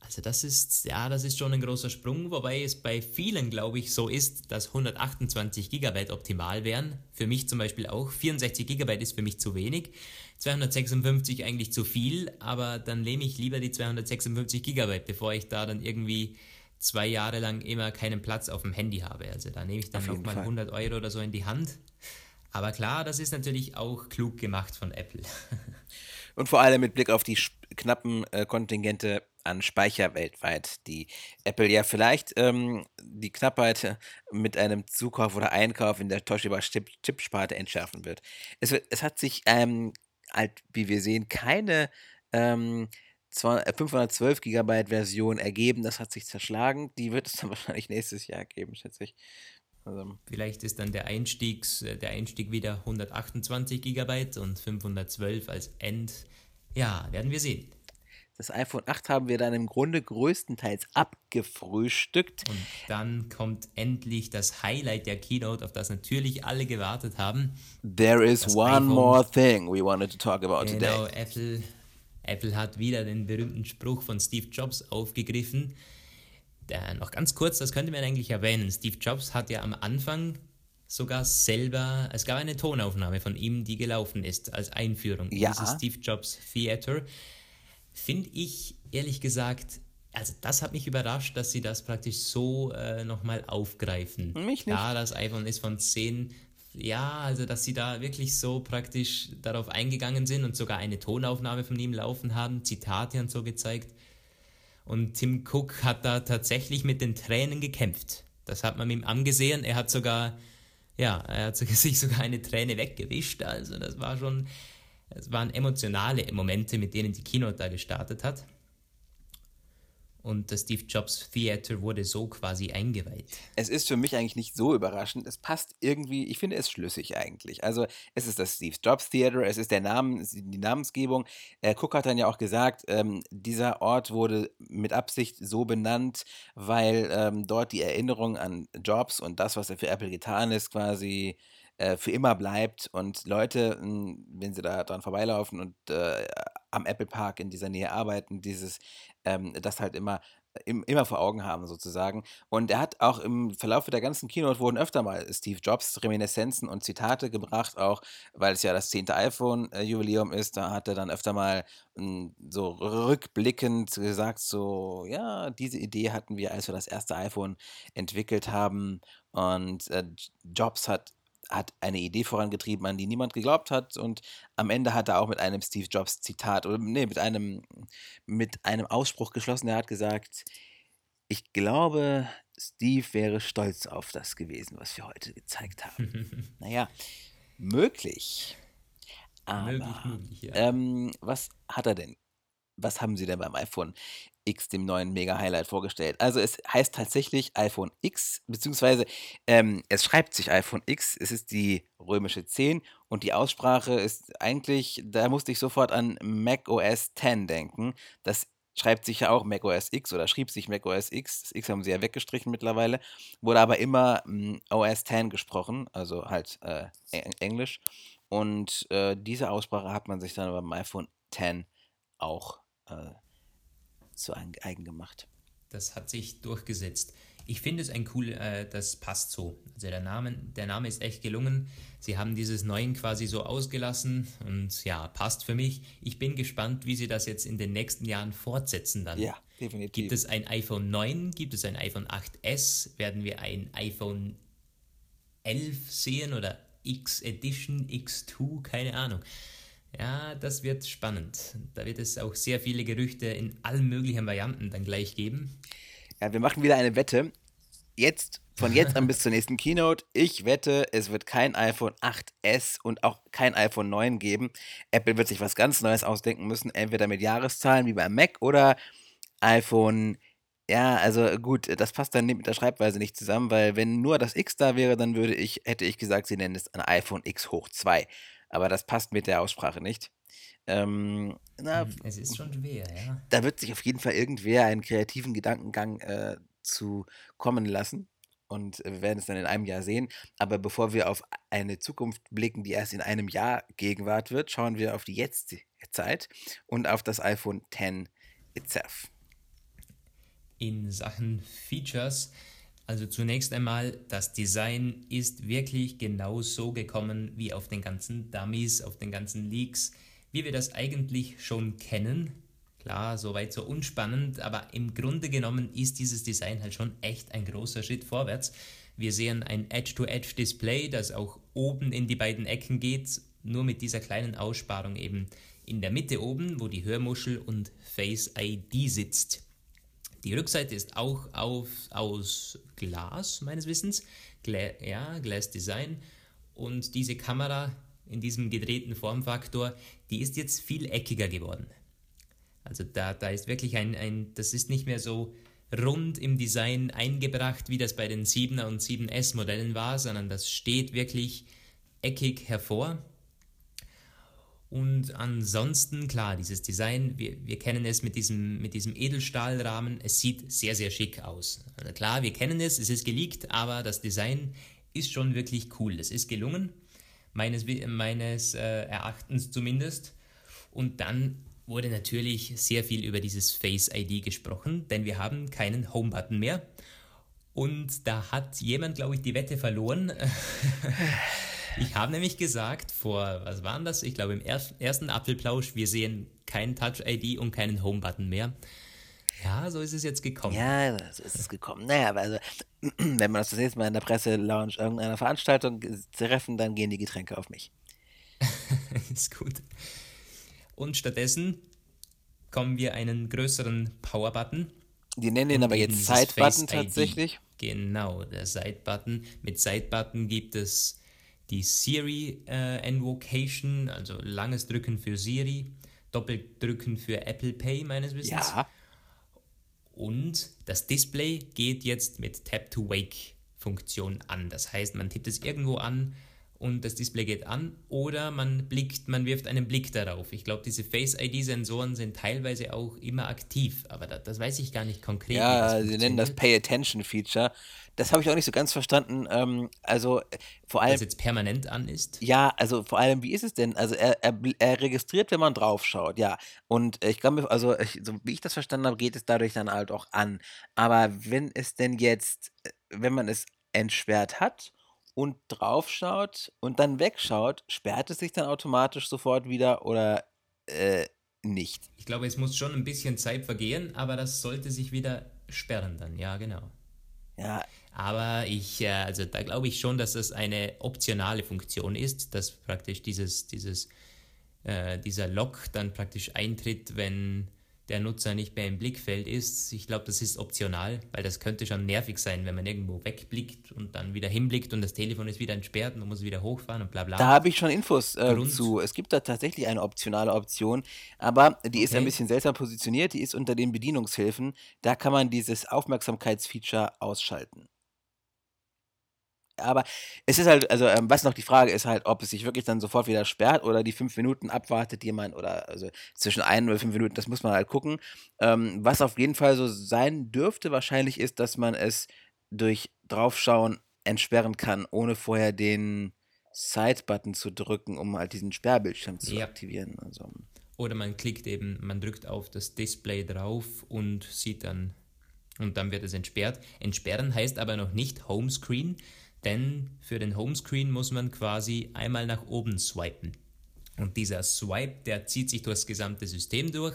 Also das ist, ja, das ist schon ein großer Sprung, wobei es bei vielen, glaube ich, so ist, dass 128 GB optimal wären. Für mich zum Beispiel auch. 64 GB ist für mich zu wenig. 256 eigentlich zu viel, aber dann nehme ich lieber die 256 GB, bevor ich da dann irgendwie zwei Jahre lang immer keinen Platz auf dem Handy habe. Also da nehme ich dann nochmal Fall. 100 Euro oder so in die Hand. Aber klar, das ist natürlich auch klug gemacht von Apple. Und vor allem mit Blick auf die knappen äh, Kontingente an Speicher weltweit, die Apple ja vielleicht ähm, die Knappheit äh, mit einem Zukauf oder Einkauf in der Toshiba Chip Chipsparte entschärfen wird. Es, es hat sich, ähm, halt, wie wir sehen, keine ähm, 200 äh, 512 Gigabyte Version ergeben. Das hat sich zerschlagen. Die wird es dann wahrscheinlich nächstes Jahr geben, schätze ich. Also, Vielleicht ist dann der, Einstiegs, äh, der Einstieg wieder 128 GB und 512 als End. Ja, werden wir sehen. das iPhone 8 haben wir dann im Grunde größtenteils abgefrühstückt. Und dann kommt endlich das Highlight der Keynote, auf das natürlich alle gewartet haben. There is Das one iPhone- more thing we wanted to talk about Genau, today. Apple, Apple hat wieder den berühmten Spruch von Steve Jobs aufgegriffen. Der, noch ganz kurz, das könnte man eigentlich erwähnen. Steve Jobs hat ja am Anfang sogar selber, es gab eine Tonaufnahme von ihm, die gelaufen ist als Einführung in Ja. dieses Steve Jobs Theater. Finde ich ehrlich gesagt, also das hat mich überrascht, dass sie das praktisch so äh, nochmal aufgreifen. Mich nicht. Ja, das iPhone ist von 10. Ja, also dass sie da wirklich so praktisch darauf eingegangen sind und sogar eine Tonaufnahme von ihm laufen haben, Zitate und so gezeigt. Und Tim Cook hat da tatsächlich mit den Tränen gekämpft. Das hat man ihm angesehen. Er hat sogar, ja, er hat sich sogar eine Träne weggewischt. Also das war schon, es waren emotionale Momente, mit denen die Keynote da gestartet hat. Und das Steve Jobs Theater wurde so quasi eingeweiht. Es ist für mich eigentlich nicht so überraschend. Es passt irgendwie, ich finde es schlüssig eigentlich. Also es ist das Steve Jobs Theater, es ist der Name, die Namensgebung. Äh, Cook hat dann ja auch gesagt, ähm, dieser Ort wurde mit Absicht so benannt, weil ähm, dort die Erinnerung an Jobs und das, was er für Apple getan ist, quasi äh, für immer bleibt und Leute, mh, wenn sie da dran vorbeilaufen und äh, am Apple Park in dieser Nähe arbeiten, dieses, ähm, das halt immer, im, immer vor Augen haben sozusagen. Und er hat auch im Verlauf der ganzen Keynote wurden öfter mal Steve Jobs Reminiszenzen und Zitate gebracht, auch weil es ja das 10. iPhone-Jubiläum ist. Da hat er dann öfter mal mh, so rückblickend gesagt, so, ja, diese Idee hatten wir, als wir das erste iPhone entwickelt haben. Und äh, Jobs hat hat eine Idee vorangetrieben, an die niemand geglaubt hat und am Ende hat er auch mit einem Steve Jobs Zitat oder nee, mit einem mit einem Ausspruch geschlossen. Er hat gesagt, ich glaube, Steve wäre stolz auf das gewesen, was wir heute gezeigt haben. naja, möglich. Aber, möglich, möglich, ja. ähm, was hat er denn? Was haben sie denn beim iPhone X, dem neuen Mega-Highlight, vorgestellt? Also es heißt tatsächlich iPhone X, beziehungsweise ähm, es schreibt sich iPhone X, es ist die römische 10 und die Aussprache ist eigentlich, da musste ich sofort an Mac OS 10 denken. Das schreibt sich ja auch Mac OS X oder schrieb sich Mac OS X. Das X haben sie ja weggestrichen mittlerweile. Wurde aber immer mm, OS 10 gesprochen, also halt äh, Eng- Englisch. Und äh, diese Aussprache hat man sich dann beim iPhone 10 auch äh, zu eigen gemacht. Das hat sich durchgesetzt. Ich finde es ein cool, äh, das passt so. Also der Name, der Name ist echt gelungen. Sie haben dieses Neuen quasi so ausgelassen und ja, passt für mich. Ich bin gespannt, wie sie das jetzt in den nächsten Jahren fortsetzen dann. Ja, definitiv. Gibt es ein iPhone 9? Gibt es ein iPhone 8S? Werden wir ein iPhone 11 sehen oder X Edition, X2? Keine Ahnung. Ja, das wird spannend. Da wird es auch sehr viele Gerüchte in allen möglichen Varianten dann gleich geben. Ja, wir machen wieder eine Wette. Jetzt, von jetzt an bis zur nächsten Keynote. Ich wette, es wird kein iPhone 8S und auch kein iPhone 9 geben. Apple wird sich was ganz Neues ausdenken müssen. Entweder mit Jahreszahlen wie beim Mac oder iPhone. Ja, also gut, das passt dann mit der Schreibweise nicht zusammen, weil wenn nur das X da wäre, dann würde ich, hätte ich gesagt, sie nennen es ein iPhone X hoch 2. Aber das passt mit der Aussprache nicht. Ähm, na, Es ist schon schwer, ja. da wird sich auf jeden Fall irgendwer einen kreativen Gedankengang äh, zu kommen lassen. Und äh, wir werden es dann in einem Jahr sehen. Aber bevor wir auf eine Zukunft blicken, die erst in einem Jahr Gegenwart wird, schauen wir auf die Jetztzeit und auf das iPhone X itself. In Sachen Features, also zunächst einmal, das Design ist wirklich genau so gekommen wie auf den ganzen Dummies, auf den ganzen Leaks, wie wir das eigentlich schon kennen. Klar, soweit so unspannend, aber im Grunde genommen ist dieses Design halt schon echt ein großer Schritt vorwärts. Wir sehen ein Edge-to-Edge-Display, das auch oben in die beiden Ecken geht, nur mit dieser kleinen Aussparung eben in der Mitte oben, wo die Hörmuschel und Face ID sitzt. Die Rückseite ist auch auf, aus Glas, meines Wissens. Gla ja, Glass Design. Und diese Kamera in diesem gedrehten Formfaktor, die ist jetzt viel eckiger geworden. Also da, da ist wirklich ein, ein, das ist nicht mehr so rund im Design eingebracht, wie das bei den 7er und 7S Modellen war, sondern das steht wirklich eckig hervor. Und ansonsten, klar, dieses Design, wir, wir kennen es mit diesem, mit diesem Edelstahlrahmen, es sieht sehr, sehr schick aus. Also klar, wir kennen es, es ist geleakt, aber das Design ist schon wirklich cool. Es ist gelungen, meines, meines äh, Erachtens zumindest. Und dann wurde natürlich sehr viel über dieses Face ID gesprochen, denn wir haben keinen Home-Button mehr. Und da hat jemand, glaube ich, die Wette verloren. Ich habe nämlich gesagt, vor, was waren das? Ich glaube, im er ersten Apfelplausch, wir sehen kein Touch-ID und keinen Home-Button mehr. Ja, so ist es jetzt gekommen. Ja, so ist es gekommen. Naja, aber also, wenn wir uns das nächste Mal in der Presse-Lounge irgendeiner Veranstaltung treffen, dann gehen die Getränke auf mich. ist gut. Und stattdessen kommen wir einen größeren Power-Button. Die nennen den aber jetzt Side-Button tatsächlich. Genau, der Side-Button. Mit Side-Button gibt es die Siri äh, Invocation, also langes Drücken für Siri, Doppeldrücken für Apple Pay meines Wissens. Ja, Und das Display geht jetzt mit Tap-to-Wake-Funktion an. Das heißt, man tippt es irgendwo an und das Display geht an oder man blickt, man wirft einen Blick darauf. Ich glaube, diese Face-ID-Sensoren sind teilweise auch immer aktiv, aber da, das weiß ich gar nicht konkret. ja, das sie nennen das. Pay-Attention-Feature. Das habe ich auch nicht so ganz verstanden. Ähm, also äh, vor allem, Das jetzt permanent an ist. ja, also vor allem, wie ist es denn? Also er, er, er registriert, wenn man draufschaut, ja. Und ich glaube, also ich, so wie ich das verstanden habe, geht es dadurch dann halt auch an. Aber wenn es denn jetzt, äh, wenn man es entsperrt hat und draufschaut und dann wegschaut, sperrt es sich dann automatisch sofort wieder oder äh, nicht? Ich glaube, es muss schon ein bisschen Zeit vergehen, aber das sollte sich wieder sperren dann. Ja, genau. Ja, Aber ich, äh, also da glaube ich schon, dass das eine optionale Funktion ist, dass praktisch dieses, dieses, äh, dieser Lock dann praktisch eintritt, wenn der Nutzer nicht mehr im Blickfeld ist. Ich glaube, das ist optional, weil das könnte schon nervig sein, wenn man irgendwo wegblickt und dann wieder hinblickt und das Telefon ist wieder entsperrt und man muss wieder hochfahren und bla bla. Da habe ich schon Infos äh, zu. Es gibt da tatsächlich eine optionale Option, aber die okay. ist ein bisschen seltsam positioniert. Die ist unter den Bedienungshilfen. Da kann man dieses Aufmerksamkeitsfeature ausschalten aber es ist halt, also ähm, was noch die Frage ist halt, ob es sich wirklich dann sofort wieder sperrt oder die fünf Minuten abwartet jemand oder also zwischen ein oder fünf Minuten, das muss man halt gucken. Ähm, was auf jeden Fall so sein dürfte wahrscheinlich ist, dass man es durch draufschauen entsperren kann, ohne vorher den Side-Button zu drücken, um halt diesen Sperrbildschirm zu ja. aktivieren. Also. Oder man klickt eben, man drückt auf das Display drauf und sieht dann, und dann wird es entsperrt. Entsperren heißt aber noch nicht Homescreen, denn für den Homescreen muss man quasi einmal nach oben swipen. Und dieser Swipe, der zieht sich durch das gesamte System durch.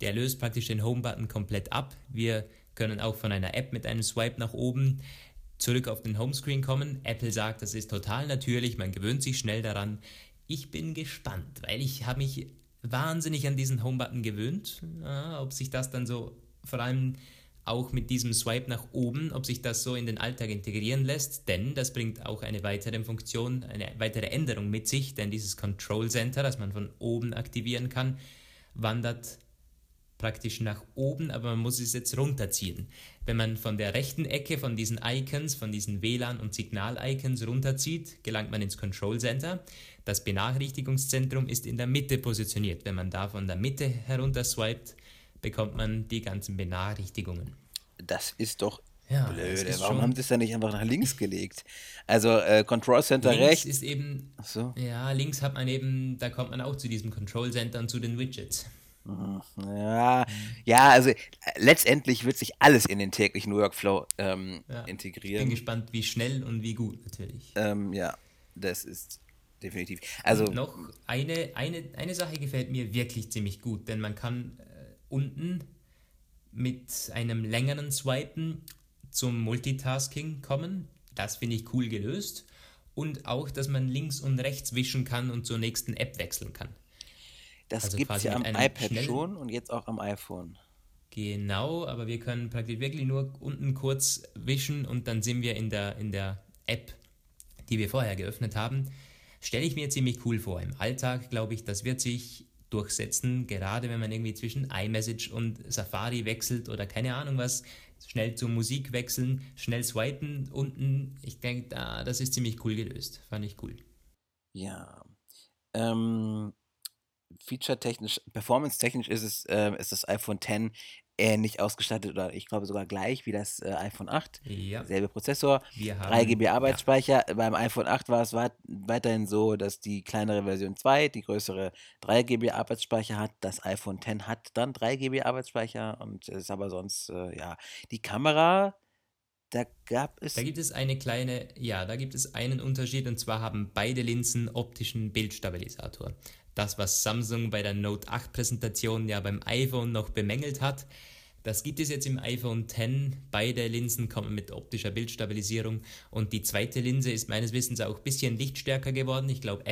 Der löst praktisch den Home-Button komplett ab. Wir können auch von einer App mit einem Swipe nach oben zurück auf den Homescreen kommen. Apple sagt, das ist total natürlich, man gewöhnt sich schnell daran. Ich bin gespannt, weil ich habe mich wahnsinnig an diesen Home-Button gewöhnt. Ja, ob sich das dann so vor allem auch mit diesem Swipe nach oben, ob sich das so in den Alltag integrieren lässt, denn das bringt auch eine weitere Funktion, eine weitere Änderung mit sich, denn dieses Control Center, das man von oben aktivieren kann, wandert praktisch nach oben, aber man muss es jetzt runterziehen. Wenn man von der rechten Ecke von diesen Icons, von diesen WLAN- und Signal-Icons runterzieht, gelangt man ins Control Center. Das Benachrichtigungszentrum ist in der Mitte positioniert. Wenn man da von der Mitte herunter swipet, bekommt man die ganzen Benachrichtigungen. Das ist doch ja, blöd. Warum haben sie es dann nicht einfach nach links gelegt? Also äh, Control Center links rechts. ist eben, so. ja, links hat man eben, da kommt man auch zu diesem Control Center und zu den Widgets. Mhm. Ja, ja, also äh, letztendlich wird sich alles in den täglichen Workflow ähm, ja, integrieren. Ich bin gespannt, wie schnell und wie gut natürlich. Ähm, ja, das ist definitiv. Also und noch eine, eine, eine Sache gefällt mir wirklich ziemlich gut, denn man kann unten mit einem längeren Swipen zum Multitasking kommen. Das finde ich cool gelöst. Und auch, dass man links und rechts wischen kann und zur nächsten App wechseln kann. Das also gibt es ja am iPad schon und jetzt auch am iPhone. Genau, aber wir können praktisch wirklich nur unten kurz wischen und dann sind wir in der, in der App, die wir vorher geöffnet haben. Stelle ich mir ziemlich cool vor. Im Alltag glaube ich, das wird sich durchsetzen, gerade wenn man irgendwie zwischen iMessage und Safari wechselt oder keine Ahnung was, schnell zur Musik wechseln, schnell swipen unten. Ich denke, da, das ist ziemlich cool gelöst. Fand ich cool. Ja. Ähm, Feature-technisch, performance-technisch ist es, äh, ist das iPhone X ähnlich ausgestattet oder ich glaube sogar gleich wie das äh, iPhone 8. Ja. Selbe Prozessor, haben, 3 GB Arbeitsspeicher. Ja. Beim iPhone 8 war es weiterhin so, dass die kleinere Version 2 die größere 3 GB Arbeitsspeicher hat. Das iPhone X hat dann 3 GB Arbeitsspeicher und ist aber sonst, äh, ja, die Kamera. Da gab es. Da gibt es eine kleine, ja, da gibt es einen Unterschied und zwar haben beide Linsen optischen Bildstabilisator. Das, was Samsung bei der Note 8 Präsentation ja beim iPhone noch bemängelt hat, das gibt es jetzt im iPhone X. Beide Linsen kommen mit optischer Bildstabilisierung und die zweite Linse ist meines Wissens auch ein bisschen lichtstärker geworden. Ich glaube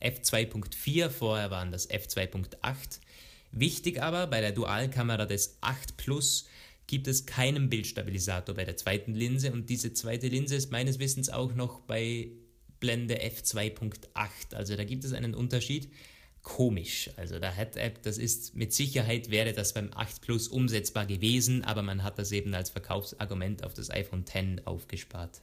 F2.4, vorher waren das F2.8. Wichtig aber, bei der Dualkamera des 8 Plus gibt es keinen Bildstabilisator bei der zweiten Linse und diese zweite Linse ist meines Wissens auch noch bei Blende F2.8. Also da gibt es einen Unterschied komisch. Also der Head-App, das ist mit Sicherheit wäre das beim 8 Plus umsetzbar gewesen, aber man hat das eben als Verkaufsargument auf das iPhone X aufgespart.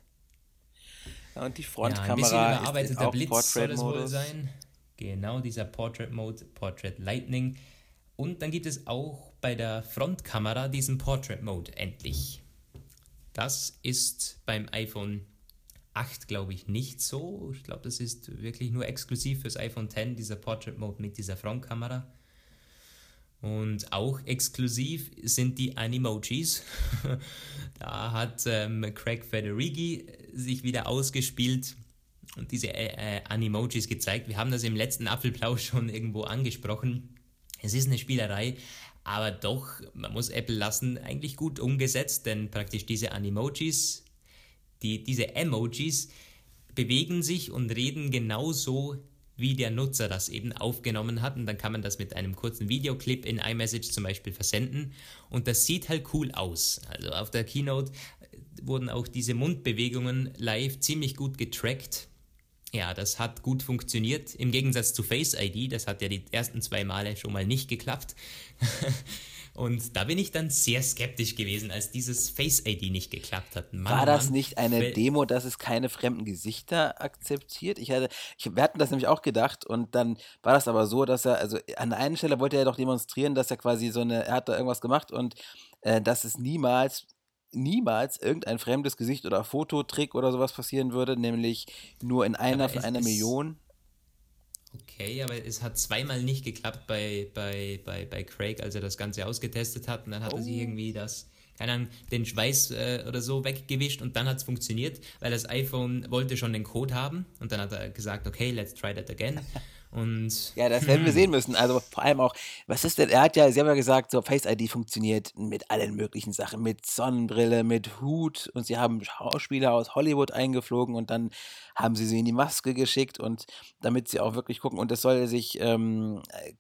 Ja, und die Frontkamera ja, ein bisschen überarbeiteter ist Blitz soll es wohl sein. Genau, dieser Portrait Mode, Portrait Lightning. Und dann gibt es auch bei der Frontkamera diesen Portrait Mode endlich. Das ist beim iPhone 8 glaube ich nicht so. Ich glaube, das ist wirklich nur exklusiv fürs iPhone X, dieser Portrait Mode mit dieser Frontkamera. Und auch exklusiv sind die Animojis. da hat ähm, Craig Federighi sich wieder ausgespielt und diese äh, äh, Animojis gezeigt. Wir haben das im letzten Apfelplausch schon irgendwo angesprochen. Es ist eine Spielerei, aber doch, man muss Apple lassen, eigentlich gut umgesetzt, denn praktisch diese Animojis die, diese Emojis bewegen sich und reden genauso, wie der Nutzer das eben aufgenommen hat. Und dann kann man das mit einem kurzen Videoclip in iMessage zum Beispiel versenden. Und das sieht halt cool aus. Also auf der Keynote wurden auch diese Mundbewegungen live ziemlich gut getrackt. Ja, das hat gut funktioniert. Im Gegensatz zu Face ID, das hat ja die ersten zwei Male schon mal nicht geklappt. Und da bin ich dann sehr skeptisch gewesen, als dieses Face ID nicht geklappt hat. Mann, War das Mann, nicht eine Demo, dass es keine fremden Gesichter akzeptiert? Ich hatte, ich, wir hatten das nämlich auch gedacht und dann war das aber so, dass er, also an der einen Stelle wollte er doch demonstrieren, dass er quasi so eine, er hat da irgendwas gemacht und äh, dass es niemals niemals irgendein fremdes Gesicht oder Fototrick oder sowas passieren würde, nämlich nur in einer von einer Million. Okay, aber es hat zweimal nicht geklappt bei, bei, bei, bei Craig, als er das Ganze ausgetestet hat. Und dann hat oh. er sich oh. irgendwie das, keine Ahnung, den Schweiß äh, oder so weggewischt und dann hat es funktioniert, weil das iPhone wollte schon den Code haben. Und dann hat er gesagt, okay, let's try that again. Und ja, das werden wir sehen müssen. Also vor allem auch, was ist denn, er hat ja, Sie haben ja gesagt, so Face ID funktioniert mit allen möglichen Sachen, mit Sonnenbrille, mit Hut. Und sie haben Schauspieler aus Hollywood eingeflogen und dann haben sie sie in die Maske geschickt und damit sie auch wirklich gucken. Und es soll sich ähm, äh,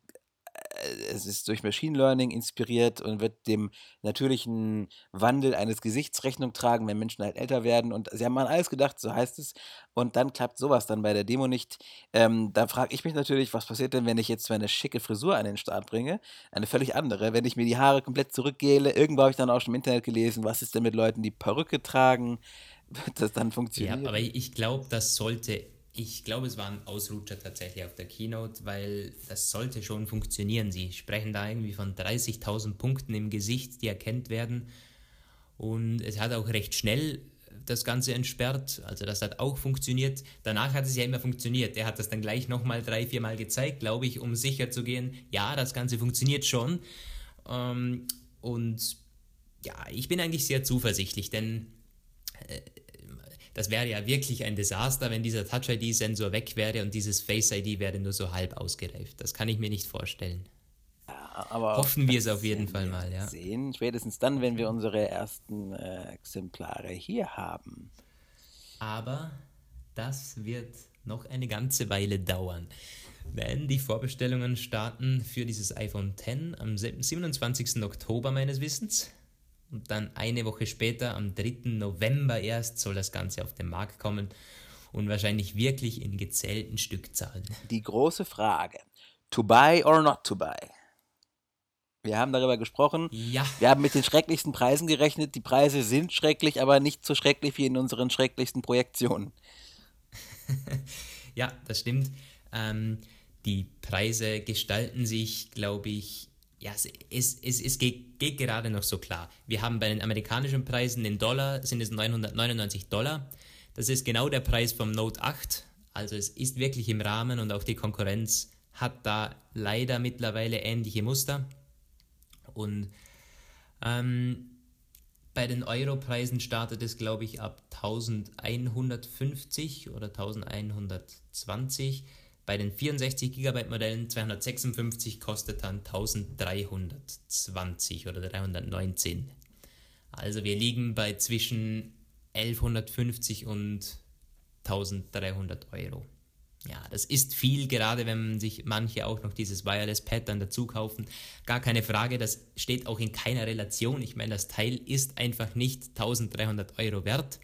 es ist durch Machine Learning inspiriert und wird dem natürlichen Wandel eines Gesichts Rechnung tragen, wenn Menschen halt älter werden. Und sie haben an alles gedacht, so heißt es. Und dann klappt sowas dann bei der Demo nicht. Ähm, da frage ich mich natürlich, was passiert denn, wenn ich jetzt meine schicke Frisur an den Start bringe? Eine völlig andere. Wenn ich mir die Haare komplett zurückgehle, irgendwo habe ich dann auch schon im Internet gelesen, was ist denn mit Leuten, die Perücke tragen? Wird das dann funktionieren? Ja, aber ich glaube, das sollte ich glaube, es war ein Ausrutscher tatsächlich auf der Keynote, weil das sollte schon funktionieren. Sie sprechen da irgendwie von 30.000 Punkten im Gesicht, die erkannt werden. Und es hat auch recht schnell das Ganze entsperrt. Also das hat auch funktioniert. Danach hat es ja immer funktioniert. Er hat das dann gleich nochmal drei, vier Mal gezeigt, glaube ich, um sicher zu gehen, ja, das Ganze funktioniert schon. Ähm, und ja, ich bin eigentlich sehr zuversichtlich, denn äh, das wäre ja wirklich ein Desaster, wenn dieser Touch-ID-Sensor weg wäre und dieses Face-ID wäre nur so halb ausgereift. Das kann ich mir nicht vorstellen. aber Hoffen wir es auf jeden Fall mal, ja. Sehen, spätestens dann, wenn wir unsere ersten äh, Exemplare hier haben. Aber das wird noch eine ganze Weile dauern. Denn die Vorbestellungen starten für dieses iPhone X am 27. Oktober meines Wissens. Und dann eine Woche später, am 3. November erst, soll das Ganze auf den Markt kommen und wahrscheinlich wirklich in gezählten Stückzahlen. Die große Frage, to buy or not to buy? Wir haben darüber gesprochen. Ja. Wir haben mit den schrecklichsten Preisen gerechnet. Die Preise sind schrecklich, aber nicht so schrecklich wie in unseren schrecklichsten Projektionen. ja, das stimmt. Ähm, die Preise gestalten sich, glaube ich, ja, es, es, es, es geht, geht, gerade noch so klar. Wir haben bei den amerikanischen Preisen in Dollar sind es 999 Dollar. Das ist genau der Preis vom Note 8. Also es ist wirklich im Rahmen und auch die Konkurrenz hat da leider mittlerweile ähnliche Muster. Und ähm, bei den Euro-Preisen startet es, glaube ich, ab 1150 oder 1120. Bei den 64 GB Modellen 256 kostet dann 1320 oder 319. Also wir liegen bei zwischen 1150 und 1300 Euro. Ja, das ist viel, gerade wenn sich manche auch noch dieses Wireless Pad dann dazu kaufen. Gar keine Frage, das steht auch in keiner Relation. Ich meine, das Teil ist einfach nicht 1300 Euro wert.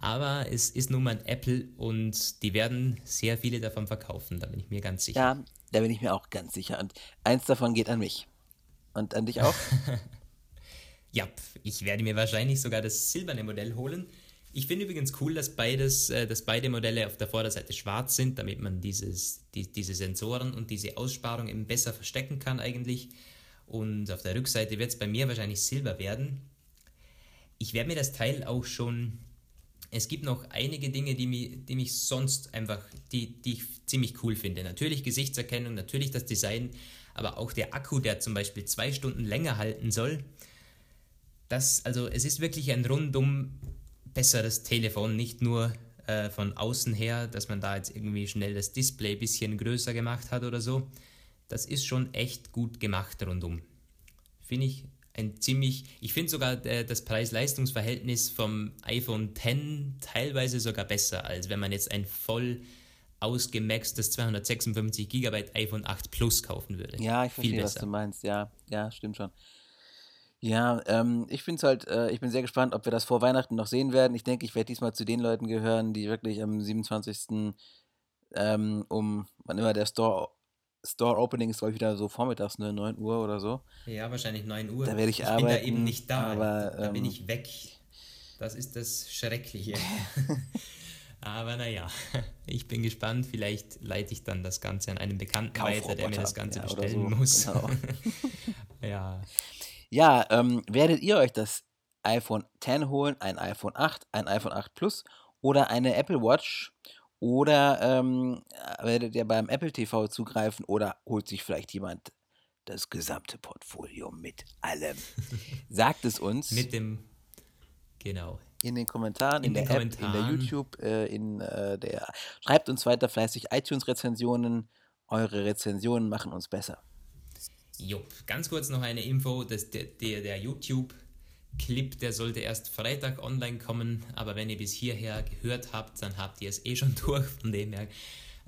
Aber es ist nun mal ein Apple und die werden sehr viele davon verkaufen, da bin ich mir ganz sicher. Ja, da bin ich mir auch ganz sicher. Und eins davon geht an mich. Und an dich auch? ja, ich werde mir wahrscheinlich sogar das silberne Modell holen. Ich finde übrigens cool, dass, beides, äh, dass beide Modelle auf der Vorderseite schwarz sind, damit man dieses, die, diese Sensoren und diese Aussparung eben besser verstecken kann eigentlich. Und auf der Rückseite wird es bei mir wahrscheinlich silber werden. Ich werde mir das Teil auch schon es gibt noch einige Dinge, die mich, die mich sonst einfach, die, die ich ziemlich cool finde. Natürlich Gesichtserkennung, natürlich das Design, aber auch der Akku, der zum Beispiel zwei Stunden länger halten soll. Das, also es ist wirklich ein rundum besseres Telefon, nicht nur äh, von außen her, dass man da jetzt irgendwie schnell das Display ein bisschen größer gemacht hat oder so. Das ist schon echt gut gemacht rundum. Finde ich ein ziemlich, ich finde sogar äh, das Preis-Leistungs-Verhältnis vom iPhone X teilweise sogar besser, als wenn man jetzt ein voll ausgemaxtes 256 GB iPhone 8 Plus kaufen würde. Ja, ich verstehe, was du meinst. Ja, ja, stimmt schon. Ja, ähm, ich finde es halt, äh, ich bin sehr gespannt, ob wir das vor Weihnachten noch sehen werden. Ich denke, ich werde diesmal zu den Leuten gehören, die wirklich am 27. Ähm, um, wann immer der Store, Store Opening ist, glaube ich, wieder so vormittags, ne, 9 Uhr oder so. Ja, wahrscheinlich 9 Uhr. Da werde ich, ich arbeiten. bin da eben nicht da. Aber, da bin ähm, ich weg. Das ist das Schreckliche. Aber naja, ich bin gespannt. Vielleicht leite ich dann das Ganze an einen Bekannten weiter, der mir das Ganze ja, bestellen so, muss. genau. ja. Ja, ähm, werdet ihr euch das iPhone 10 holen, ein iPhone 8, ein iPhone 8 Plus oder eine Apple Watch? Oder ähm, werdet ihr beim Apple TV zugreifen oder holt sich vielleicht jemand das gesamte Portfolio mit allem? Sagt es uns Mit dem, genau. in den Kommentaren, in, In der den App, in der Kommentaren. YouTube, äh, in äh, der. Schreibt uns weiter fleißig iTunes-Rezensionen. Eure Rezensionen machen uns besser. Jupp, ganz kurz noch eine Info, dass der, der, der YouTube-Clip, der sollte erst Freitag online kommen, aber wenn ihr bis hierher gehört habt, dann habt ihr es eh schon durch, von dem her.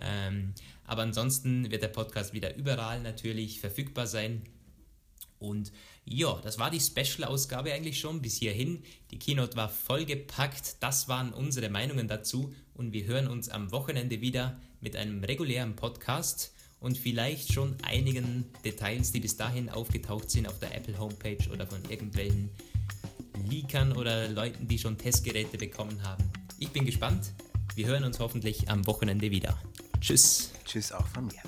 Ähm, aber ansonsten wird der Podcast wieder überall natürlich verfügbar sein. Und ja, das war die Special-Ausgabe eigentlich schon bis hierhin. Die Keynote war vollgepackt. Das waren unsere Meinungen dazu. Und wir hören uns am Wochenende wieder mit einem regulären Podcast und vielleicht schon einigen Details, die bis dahin aufgetaucht sind auf der Apple Homepage oder von irgendwelchen Leakern oder Leuten, die schon Testgeräte bekommen haben. Ich bin gespannt. Wir hören uns hoffentlich am Wochenende wieder. Tschüss. Tschüss auch von mir.